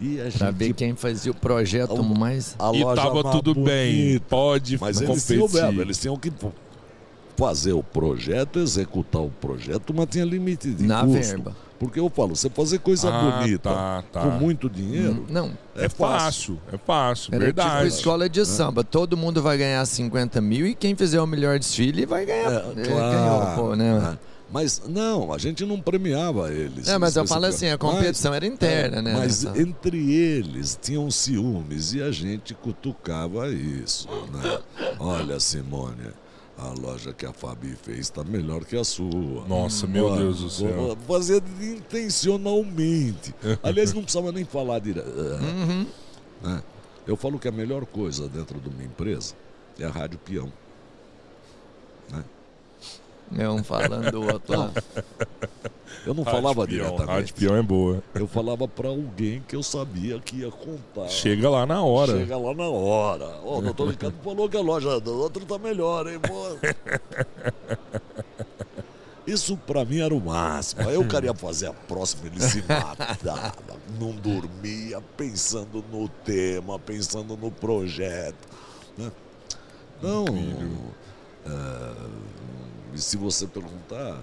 E a Pra gente ver quem fazia o projeto Ao- mais. a E tava tudo bem. bonita. Pode Mas competir. eles tinham verbo, eles tinham que fazer o projeto, executar o projeto, mas tinha limite de Na custo. verba. Porque eu falo, você fazer coisa Ah, bonita tá, tá. com muito dinheiro Hum, Não, é, É fácil, é fácil, era verdade. tipo escola de samba. Todo mundo vai ganhar 50 mil e quem fizer o melhor desfile vai ganhar. É, É, claro, ganhou, pô, né? né? Mas não, a gente não premiava eles. É, mas eu falo assim, a competição era interna, Mas- né? Mas entre eles tinham ciúmes e a gente cutucava isso, né? Olha, Simone, a loja que a Fabi fez está melhor que a sua. Nossa, meu Olha, Deus do céu. Fazia intencionalmente. Aliás, não precisava nem falar direto. Uhum. né? Eu falo que a melhor coisa dentro de uma empresa é a rádio peão. É um falando do outro. Eu não Rádio falava peão, diretamente. Rádio peão é boa. Eu falava para alguém que eu sabia que ia contar. Chega lá na hora. Chega lá na hora. Ó, o doutor Ricardo falou que a loja do outro tá melhor, hein, pô? Isso pra mim era o máximo. Aí o cara ia fazer a próxima, ele se matava, não dormia, pensando no tema, pensando no projeto. né? Então, é, e se você perguntar,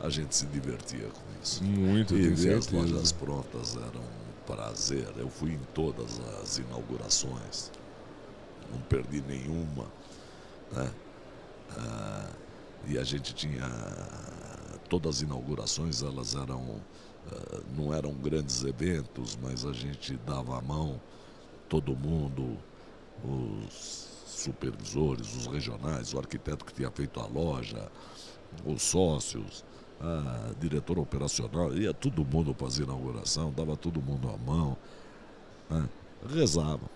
a gente se divertia com isso. Muito, E ver as lojas prontas era um prazer. Eu fui em todas as inaugurações, não perdi nenhuma. Né? Ah, e a gente tinha todas as inaugurações, elas eram ah, não eram grandes eventos, mas a gente dava a mão, todo mundo, os supervisores, os regionais, o arquiteto que tinha feito a loja, os sócios, a diretora operacional, ia todo mundo para as inauguração, dava todo mundo a mão, né? rezava,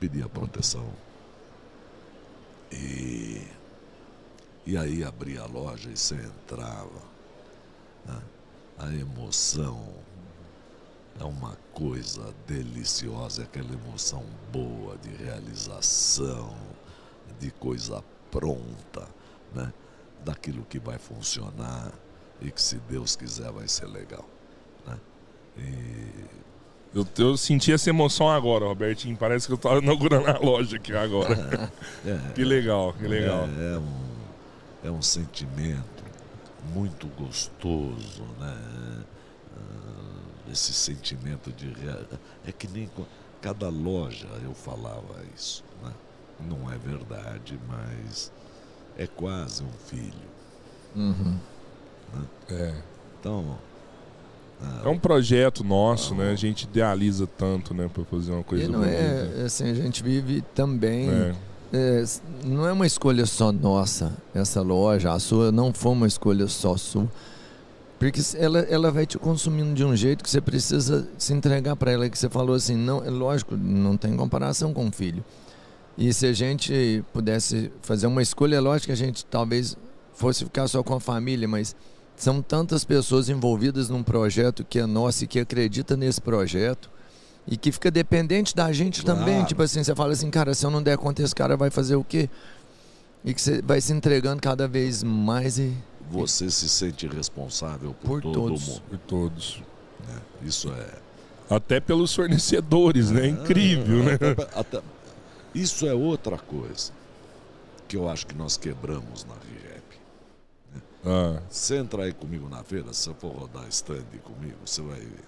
pedia proteção. E, e aí abria a loja e você entrava. né? A emoção é uma coisa deliciosa, é aquela emoção boa de realização, de coisa pronta, né? daquilo que vai funcionar e que, se Deus quiser, vai ser legal. Né? E Eu, eu senti essa emoção agora, Robertinho. Parece que eu tava inaugurando a loja aqui agora. é, que legal, que legal. É, é um, é um sentimento muito gostoso, né? Ah, Esse sentimento de é que nem cada loja eu falava isso, né? Não é verdade, mas é quase um filho. Uhum. É. Então, ah, É um projeto nosso, né? A gente idealiza tanto, né? Pra fazer uma coisa E não bonita. é, assim, a gente vive também. É. é, não é uma escolha só nossa, essa loja. A sua não foi uma escolha só sua. Porque ela, ela vai te consumindo de um jeito que você precisa se entregar para ela. Que você falou assim, não, é lógico, não tem comparação com o filho. E se a gente pudesse fazer uma escolha, é lógico que a gente talvez fosse ficar só com a família, mas são tantas pessoas envolvidas num projeto que é nosso e que acredita nesse projeto e que fica dependente da gente Claro. também. Tipo assim, você fala assim, cara, se eu não der conta, esse cara vai fazer o quê? E que você vai se entregando cada vez mais e você se sente responsável por, Por todo todos. mundo. Por todos. né? Isso é. Até pelos fornecedores, né? Incrível, né? Até- até- isso é outra coisa que eu acho que nós quebramos na RIREP. Ah, Você entrar aí comigo na feira, se for rodar stand comigo, você vai ver.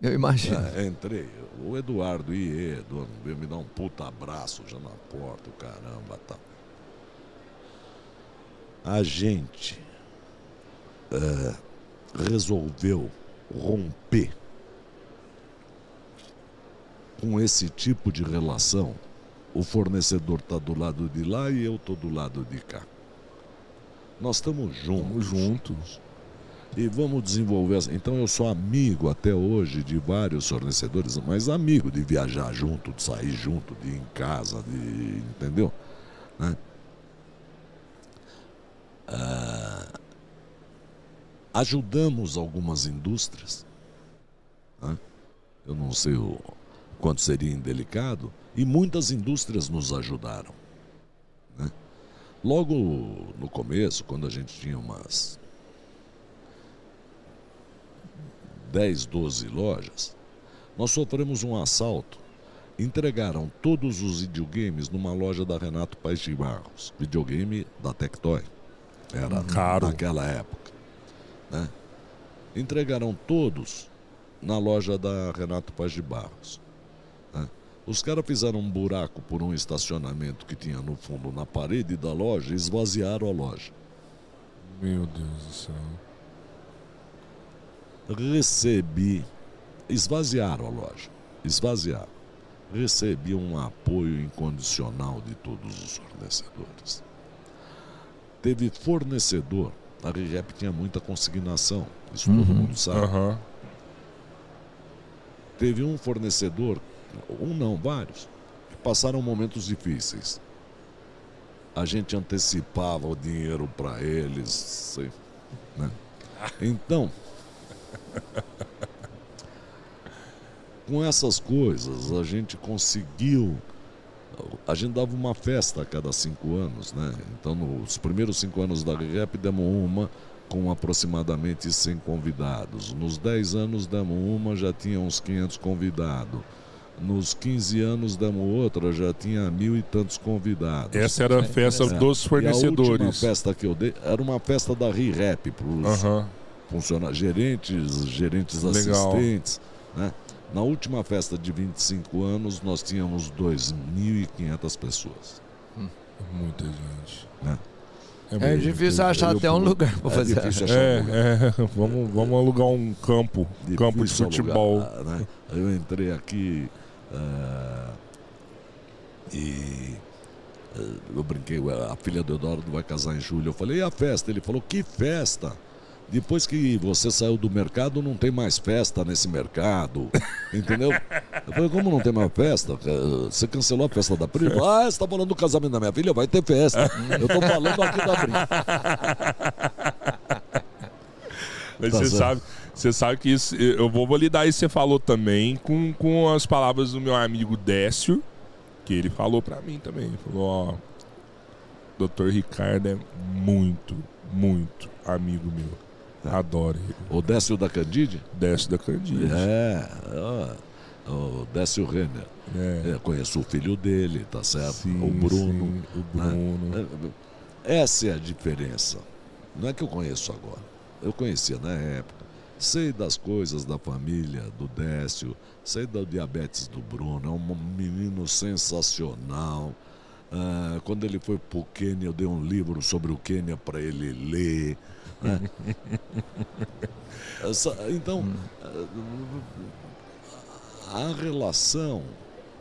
Eu imagino. Ah, entrei, o Eduardo IE, Eduardo, veio me dar um puta abraço já na porta, caramba, tá. A gente eh, resolveu romper com esse tipo de relação. O fornecedor está do lado de lá e eu estou do lado de cá. Nós estamos juntos. tamo juntos. E vamos desenvolver. essa- Então eu sou amigo até hoje de vários fornecedores, mas amigo de viajar junto, de sair junto, de ir em casa, de. Entendeu? Né? Ah, ajudamos algumas indústrias. né? Eu não sei o quanto seria indelicado, e muitas indústrias nos ajudaram. Logo no começo, quando a gente tinha umas 10, 12 lojas, nós sofremos um assalto. Entregaram todos os videogames numa loja da Renato Paes de Barros. Videogame da Tectoy. Era Caro. naquela época. né? Entregaram todos na loja da Renato Paes de Barros. Os caras fizeram um buraco por um estacionamento que tinha no fundo, na parede da loja, e esvaziaram a loja. Meu Deus do céu. recebi, esvaziaram a loja, esvaziaram. Recebi um apoio incondicional de todos os fornecedores. Teve fornecedor, a RIREP tinha muita consignação, isso todo mundo sabe. Aham. Teve um fornecedor, um não, vários, que passaram momentos difíceis. A gente antecipava o dinheiro para eles. sei, né? Então, com essas coisas, a gente conseguiu. A gente dava uma festa a cada cinco anos, né? Então, nos primeiros cinco anos da REP, demos uma com aproximadamente 100 convidados. Nos 10 anos, demos uma, já tinha uns 500 convidados. Nos 15 anos, demos outra, já tinha mil e tantos convidados. Essa era a festa É. dos E a última fornecedores. festa que eu dei era uma festa da RIREP para os funcionários, gerentes, gerentes Legal. assistentes. Né? Na última festa de 25 anos, nós tínhamos 2.500 pessoas. Muita gente. Né? É mesmo. difícil eu- achar eu- até um lugar para É fazer. difícil achar um lugar. É, é, vamos, vamos alugar um campo, campo de Difícil futebol. alugar, né? Eu entrei aqui eh, e eh, eu brinquei, a filha do Eduardo vai casar em julho. Eu falei, e a festa? Ele falou, que festa? Depois que você saiu do mercado, não tem mais festa nesse mercado. Entendeu? Eu falei, como não tem mais festa? Eh, Você cancelou a festa da prima? Ah, você está falando do casamento da minha filha? Vai ter festa. Eu estou falando aqui da prima. Mas Tá você certo. sabe, você sabe que isso, eu vou validar isso que você falou também com, com as palavras do meu amigo Décio, que ele falou pra mim também. Ele falou, ó, Dr. Ricardo é muito, muito amigo meu. Adoro ele. O Décio da Candide? Décio da Candide. É, ó, o Décio Renner. É. Eu conheço o filho dele, tá certo? Sim, o Bruno. sim, o Bruno. É, Essa é a diferença. Não é que eu conheço agora. Eu conhecia na época. Sei das coisas da família do Décio, sei da diabetes do Bruno. É um menino sensacional. Ah, quando ele foi pro Quênia, eu dei um livro sobre o Quênia para ele ler. né? Essa- então, a a relação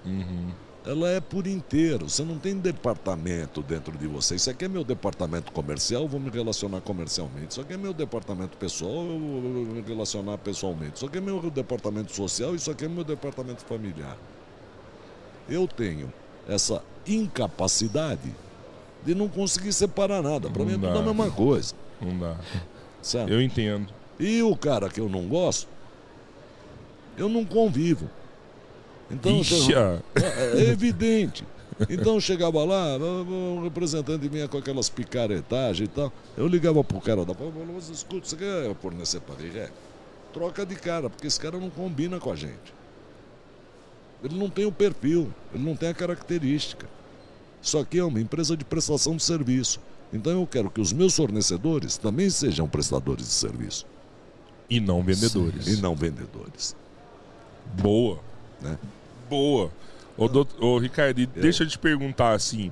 Uhum. Ela é por inteiro. Você não tem departamento dentro de você. Isso aqui é meu departamento comercial, eu vou me relacionar comercialmente. Isso aqui é meu departamento pessoal, eu vou me relacionar pessoalmente. Isso aqui é meu departamento social, isso aqui é meu departamento familiar. Eu tenho essa incapacidade de não conseguir separar nada. Para mim é Não tudo a dá. mesma coisa. Não dá. Certo? Eu entendo. E o cara que eu não gosto, eu não convivo. Então, Ixi, é é evidente. Então chegava lá, um representante vinha com aquelas picaretagens e tal. Eu ligava pro cara da falava, você escuta, você quer fornecer para RIREP? troca de cara, porque esse cara não combina com a gente. Ele não tem o perfil, ele não tem a característica. Isso aqui é uma empresa de prestação de serviço. Então eu quero que os meus fornecedores também sejam prestadores de serviço. E não vendedores. E não vendedores. Boa. Né? Boa. Ô, doutor, ô Ricardo, É. deixa eu te perguntar assim.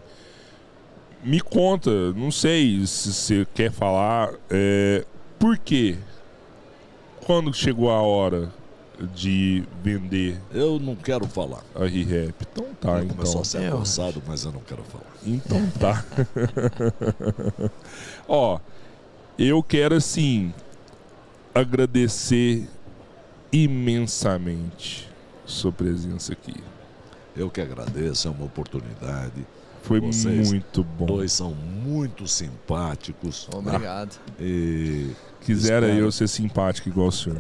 Me conta, não sei se você quer falar, é, por quê? Quando chegou a hora de vender Eu não quero falar. a ReHap? Então tá, Eu começou então. a ser Eu avançado, mas eu não quero falar. Então tá. Ó, eu quero assim agradecer imensamente sua presença aqui. Eu que agradeço, é uma oportunidade. Foi Vocês muito bom. Dois são muito simpáticos. Obrigado. E Quisera Espero. eu ser simpático igual o senhor.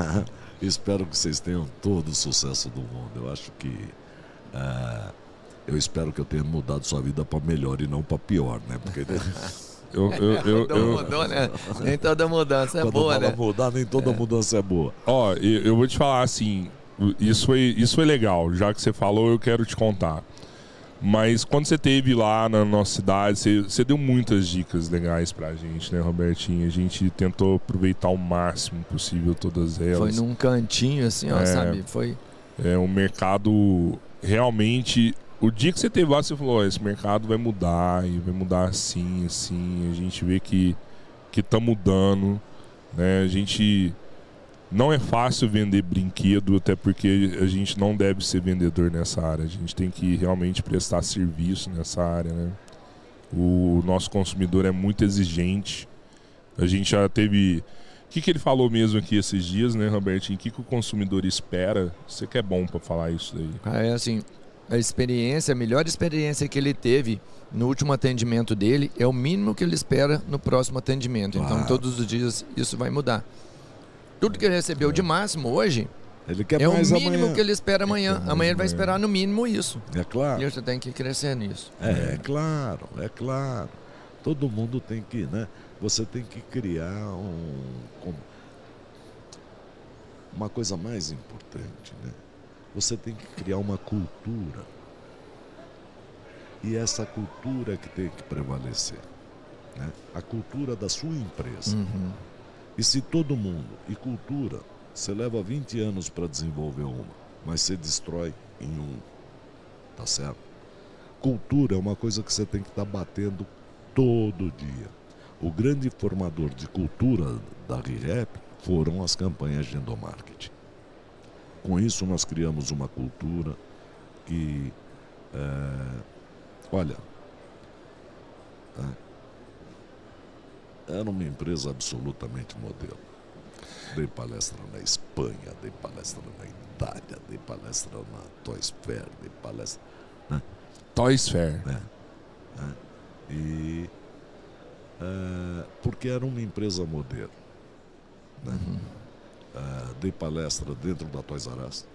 espero que vocês tenham todo o sucesso do mundo. Eu acho que. ah, eu espero que eu tenha mudado sua vida para melhor e não para pior, né? Porque Eu, eu, eu, Mudou, eu- mudou, né? Nem toda mudança é quando boa, né? mudar, nem toda mudança é boa. ó, eu, eu vou te falar assim, isso foi, isso foi legal. Já que você falou, eu quero te contar. Mas quando você teve lá na nossa cidade, você, você deu muitas dicas legais pra gente, né, Robertinho? A gente tentou aproveitar o máximo possível todas elas. Foi num cantinho assim, ó, É. sabe? Foi. É um mercado realmente. O dia que você teve lá, você falou: "Ó, esse mercado vai mudar e vai mudar assim, assim. A gente vê que que tá mudando, né? A gente não é fácil vender brinquedo, até porque a gente não deve ser vendedor nessa área. A gente tem que realmente prestar serviço nessa área, né? O nosso consumidor é muito exigente. A gente já teve o que, que ele falou mesmo aqui esses dias, né, Robertinho? O que, que o consumidor espera? Você que é bom pra falar isso daí. É assim, a experiência, a melhor experiência que ele teve no último atendimento dele é o mínimo que ele espera no próximo atendimento. Então, Claro. todos os dias isso vai mudar. Tudo que ele recebeu de máximo hoje Ele quer é o mínimo amanhã. que ele espera amanhã. Amanhã ele vai esperar no mínimo isso. É claro. E você tem que crescer nisso. É, é claro, é claro. Todo mundo tem que, né? Você tem que criar um, uma coisa mais importante, né? Você tem que criar uma cultura. E essa cultura que tem que prevalecer, né? A cultura da sua empresa. Uhum. E se todo mundo, e cultura, você leva 20 anos para desenvolver uma, mas você destrói em um. Tá certo? Cultura é uma coisa que você tem que estar batendo todo dia. O grande formador de cultura da ReHap foram as campanhas de endomarketing. Com isso, nós criamos uma cultura que. é, olha. Era uma empresa absolutamente modelo. Dei palestra na Espanha, dei palestra na Itália, dei palestra na Toys Fair, dei palestra. Toys Fair. E. é, porque era uma empresa modelo. né? É, dei palestra dentro da Toys R Us.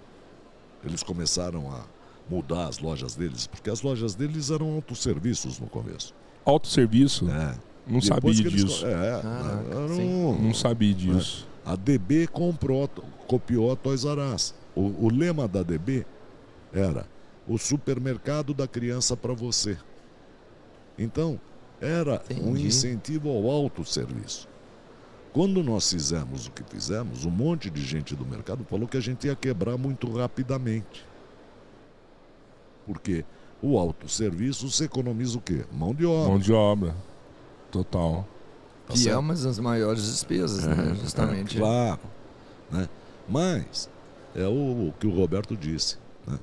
Eles começaram a mudar as lojas deles, porque as lojas deles eram autosserviços no começo. Autosserviço? né? Não Depois sabia eles disso. É, Caraca, um- Não sabia disso. A DB comprou, copiou a Toys R Us. O, o lema da DB era o supermercado da criança para você. Então, era um Entendi. incentivo ao autosserviço. Quando nós fizemos o que fizemos, um monte de gente do mercado falou que a gente ia quebrar muito rapidamente. Porque o autosserviço você economiza o quê? Mão de obra. Mão de obra. Total. tá que é certo? uma das maiores despesas, né? Justamente. É, claro. Né? Mas é o, o que o Roberto disse. né?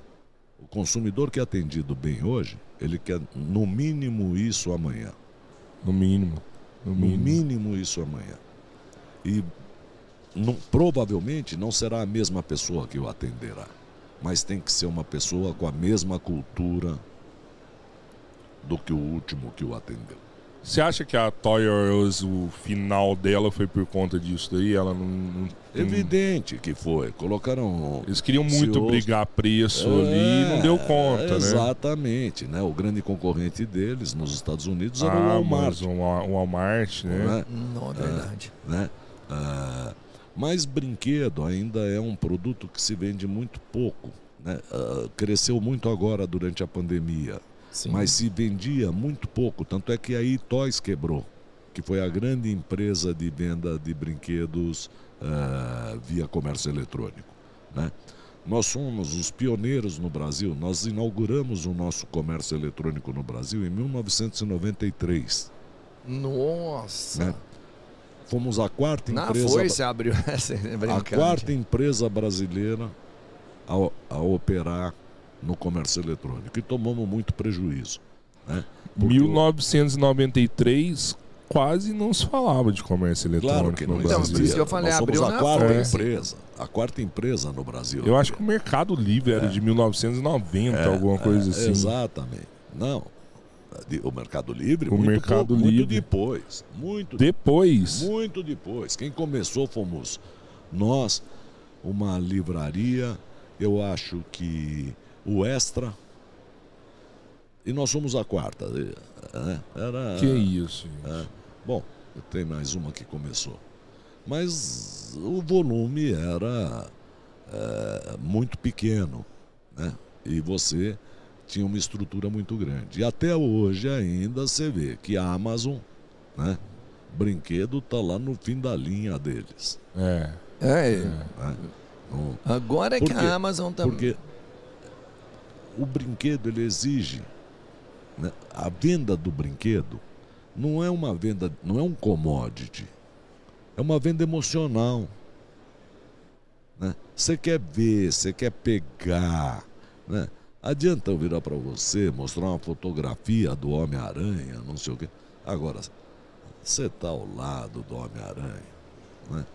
O consumidor que é atendido bem hoje, ele quer no mínimo isso amanhã. No mínimo. No No mínimo. mínimo isso amanhã. E não- provavelmente não será a mesma pessoa que o atenderá. Mas tem que ser uma pessoa com a mesma cultura do que o último que o atendeu. Você acha que a Toy R Us, o final dela foi por conta disso daí? Ela não. não- não- Evidente que foi. Colocaram Eles queriam muito CEOs. brigar preço ali e não deu conta, É, né? Exatamente, né? O grande concorrente deles nos Estados Unidos era o Ah, Walmart. mas o o Walmart, né? né? Não, é verdade. né? Ah, Mas brinquedo ainda é um produto que se vende muito pouco. Né? Uh, cresceu muito agora durante a pandemia. Sim. Mas se vendia muito pouco. Tanto é que aí Toys quebrou, que foi a grande empresa de venda de brinquedos uh, via comércio eletrônico. Né? Nós somos os pioneiros no Brasil. Nós inauguramos o nosso comércio eletrônico no Brasil em 1993. Nossa! Né? Fomos a quarta Na empresa. Foi, se abriu essa A quarta empresa brasileira a, a, operar no comércio eletrônico. E tomamos muito prejuízo. Né? 1993 quase não se falava de comércio eletrônico claro que não no Brasil. Então, por isso que eu falei, Nós abriu a quarta é. empresa, a quarta empresa no Brasil. Eu acho que o Mercado Livre era é. de 1990, é, alguma coisa é, assim. Exatamente. Não, o Mercado Livre, o muito, Mercado pouco, Livre. muito depois. Muito depois. Muito depois. Quem começou fomos nós, uma livraria, eu acho que o Extra. E nós somos a quarta. Né? Era, que isso. É, bom, tem mais uma que começou. Mas o volume era é, muito pequeno. Né? E você tinha uma estrutura muito grande. E até hoje ainda você vê que a Amazon, né? Brinquedo tá lá no fim da linha deles. É. É. é. é. Agora é que a Amazon também. Porque o brinquedo ele exige né? a venda do brinquedo não é uma venda, não é um commodity. É uma venda emocional. Né? Você quer ver, você quer pegar, né? Adianta eu virar para você, mostrar uma fotografia do Homem-Aranha, não sei o quê. Agora, você está ao lado do Homem-Aranha. Né?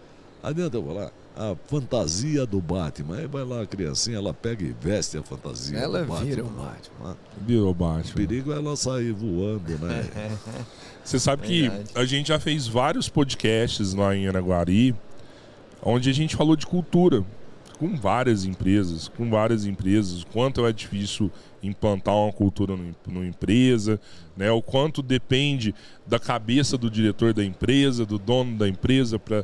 Adianta eu falar, a fantasia do Batman. Aí vai lá a criancinha, ela pega e veste a fantasia ela do Batman. vira o Batman. Vira o Batman. O perigo é ela sair voando, né? Você sabe que a gente já fez vários podcasts lá em Anaguari, onde a gente falou de cultura com várias empresas, com várias empresas, o quanto é difícil implantar uma cultura numa empresa, né? o quanto depende da cabeça do diretor da empresa, do dono da empresa para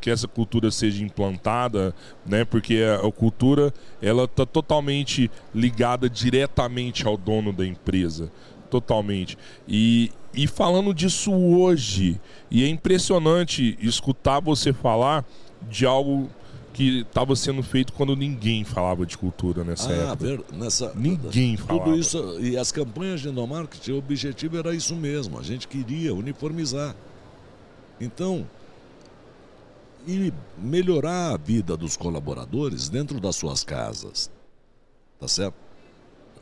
que essa cultura seja implantada, né? porque a, a cultura ela está totalmente ligada diretamente ao dono da empresa, totalmente. E, e falando disso hoje, e é impressionante escutar você falar de algo que estava sendo feito quando ninguém falava de cultura nessa ah, época. Ver, nessa, ninguém falava. Tudo isso, e as campanhas de endomarketing, o objetivo era isso mesmo. A gente queria uniformizar. Então, e melhorar a vida dos colaboradores dentro das suas casas. Tá certo?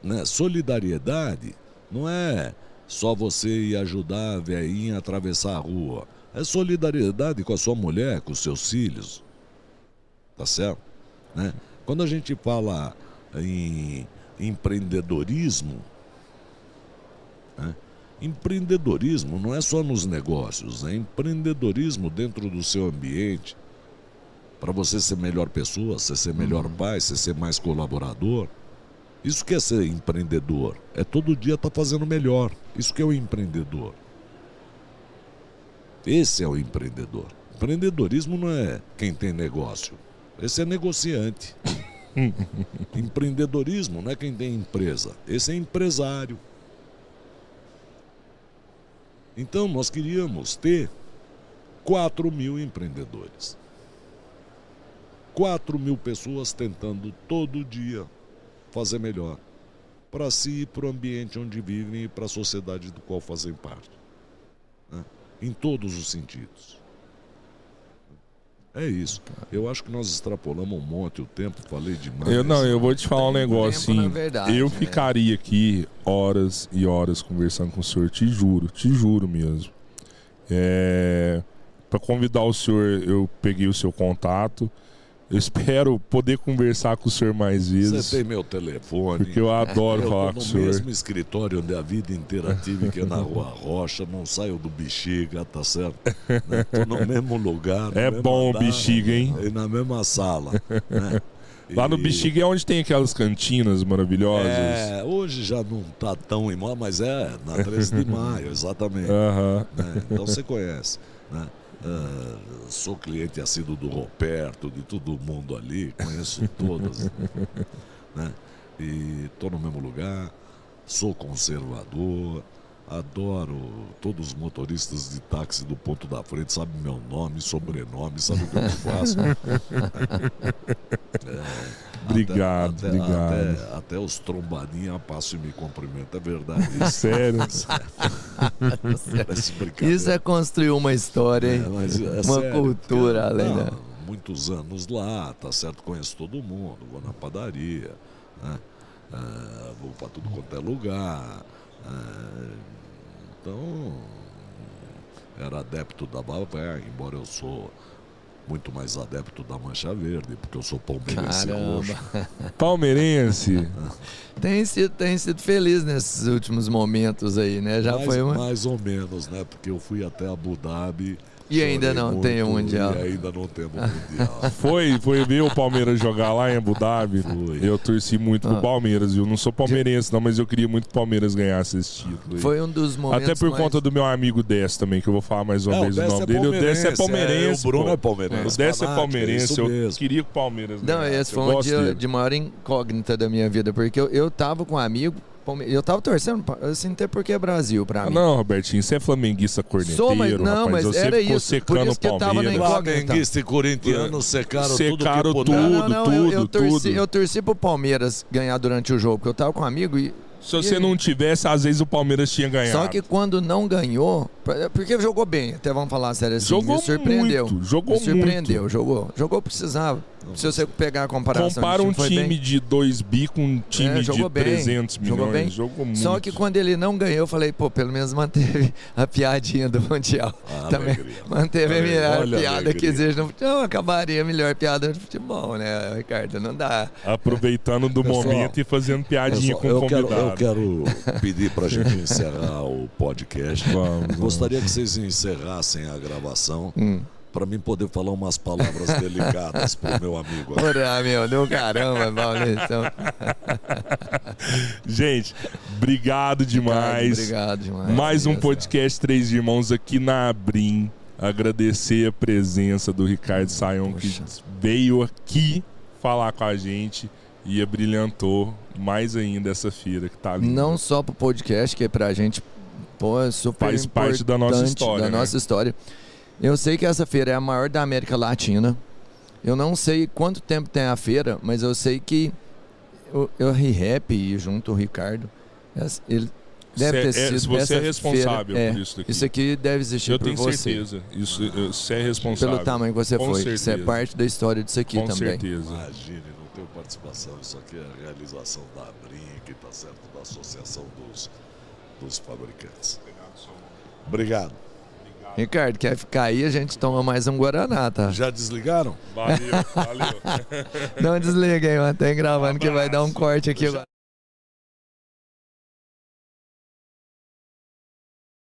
Né? Solidariedade não é só você ir ajudar a velhinha a atravessar a rua. É solidariedade com a sua mulher, com os seus filhos, tá certo? Né? Quando a gente fala em empreendedorismo? Empreendedorismo não é só nos negócios, é empreendedorismo dentro do seu ambiente, para você ser melhor pessoa, você ser melhor uhum. pai, você ser mais colaborador. Isso que é ser empreendedor. É todo dia estar tá fazendo melhor. Isso que é o empreendedor. Esse é o empreendedor. Empreendedorismo não é quem tem negócio. Esse é negociante. Empreendedorismo não é quem tem empresa. Esse é empresário. Então nós queríamos ter 4 mil empreendedores. 4 mil pessoas tentando todo dia fazer melhor para si, para o ambiente onde vivem e para a sociedade do qual fazem parte. Né? Em todos os sentidos. É isso. Eu acho que nós extrapolamos um monte o tempo, falei demais. Eu não, eu vou te falar um negócio assim. Verdade, eu né? ficaria aqui horas e horas conversando com o senhor, te juro, te juro mesmo. É, para convidar o senhor, eu peguei o seu contato. Eu espero poder conversar com o senhor mais vezes. Você tem meu telefone. Porque eu adoro eu falar com o senhor. no mesmo escritório onde a vida inteira tive, que é na Rua Rocha, não saio do Bexiga, tá certo? Né? Tô no mesmo lugar. É bom o Bexiga, hein? E na mesma sala. Né? Lá no Bexiga é onde tem aquelas cantinas maravilhosas. É, hoje já não tá tão em moda, mas é na 13 de maio, exatamente. Uhum. Né? Então você conhece. Né? Ah, sou cliente assíduo do Roberto, de todo mundo ali, conheço todos. né? E estou no mesmo lugar, sou conservador, adoro todos os motoristas de táxi do ponto da frente, sabe meu nome, sobrenome, sabe o que eu faço. É, Obrigado, até, obrigado. Até, até os trombadinhas passam e me cumprimentam, é verdade. Isso, Sério? Isso é construir uma história, É, hein? mas é uma sério, cultura porque, além não, da. Muitos anos lá, tá certo? Conheço todo mundo, vou na padaria, né? Ah, vou para tudo quanto é lugar. Ah, então, era adepto da Bavé, embora eu sou muito mais adepto da Mancha Verde, porque eu sou palmeirense. Caramba. Palmeirense. Tem sido, tem sido feliz nesses últimos momentos aí, né? Já mais, foi uma. mais ou menos, né? Porque eu fui até Abu Dhabi. E ainda não tem o muito, Mundial. E ainda não temos Mundial. Foi, foi ver o Palmeiras jogar lá em Abu Dhabi. Foi. Eu torci muito pro Ah. Palmeiras, viu? Não sou palmeirense, não, mas eu queria muito que o Palmeiras ganhasse esse título. aí. Foi um dos momentos. Até por mais- conta do meu amigo Dess também, que eu vou falar mais uma É, vez o Décio nome é dele. O Dess é palmeirense, palmeirense. é, o Bruno pô. é palmeirense, O Dess é palmeirense. é isso eu mesmo. queria que o Palmeiras Não, ganhasse. esse Eu foi um dia dele. de maior incógnita da minha vida, porque eu, eu tava com um amigo, palme- eu tava torcendo, assim, até porque é Brasil pra Ah, mim. não, Robertinho, você é flamenguista corneteiro, Sou, mas- não, rapaz. mas você era ficou isso, secando eu o Palmeiras. Flamenguista e corintiano secaram, Secaram tudo que tudo. Não, não, eu, eu tudo, torci, tudo. eu torci pro Palmeiras ganhar durante o jogo, porque eu tava com um amigo e. Se você não tivesse, às vezes o Palmeiras tinha ganhado. Só que quando não ganhou, porque jogou bem, até vamos falar sério assim, Jogou me surpreendeu. muito, jogou me surpreendeu, jogou. Jogou precisava. Se você pegar a comparação. Compara um time bem. de 2 bi com um time É, de jogou bem, 300 jogou milhões. bem. Jogou muito. Só que quando ele não ganhou, eu falei, pô, pelo menos manteve a piadinha do Mundial. Ah, Também alegria. manteve a melhor a piada que existe no futebol. Acabaria a melhor piada do futebol, né, Ricardo? Não dá. Aproveitando do Pessoal, momento e fazendo piadinha Pessoal, com o eu, quero, convidado. eu quero pedir pra gente encerrar o podcast. Vamos, vamos. Gostaria que vocês encerrassem a gravação Hum. Para mim poder falar umas palavras delicadas pro meu amigo. aqui. Ora, meu, do caramba, Maurício. Gente, obrigado demais. Obrigado demais. Mais um Deus, podcast Três Irmãos aqui na Abrim. Agradecer a presença do Ricardo Saion, que veio aqui falar com a gente e abrilhantou mais ainda essa feira que tá linda. Não só pro podcast, que é pra gente, pô, é super Faz parte da nossa história, Da né? nossa história. Eu sei que essa feira é a maior da América Latina. Eu não sei quanto tempo tem a feira, mas eu sei que eu, eu rap e junto o Ricardo, ele deve Cê ter é- sido se você é essa responsável feira, por é, isso daqui. Isso aqui deve existir Eu por tenho você. certeza. Isso, eu- você é responsável. Pelo tamanho que você Com foi. Você é certeza. parte da história disso aqui Com também. certeza. Imagine, não tenho participação. Isso aqui é a realização da Brinque, tá certo? Da Associação dos, dos Fabricantes. Obrigado. Ricardo, quer ficar aí? A gente toma mais um Guaraná, tá? Já desligaram? Valeu, valeu. Não desliga aí, mantém gravando que vai dar um corte aqui agora.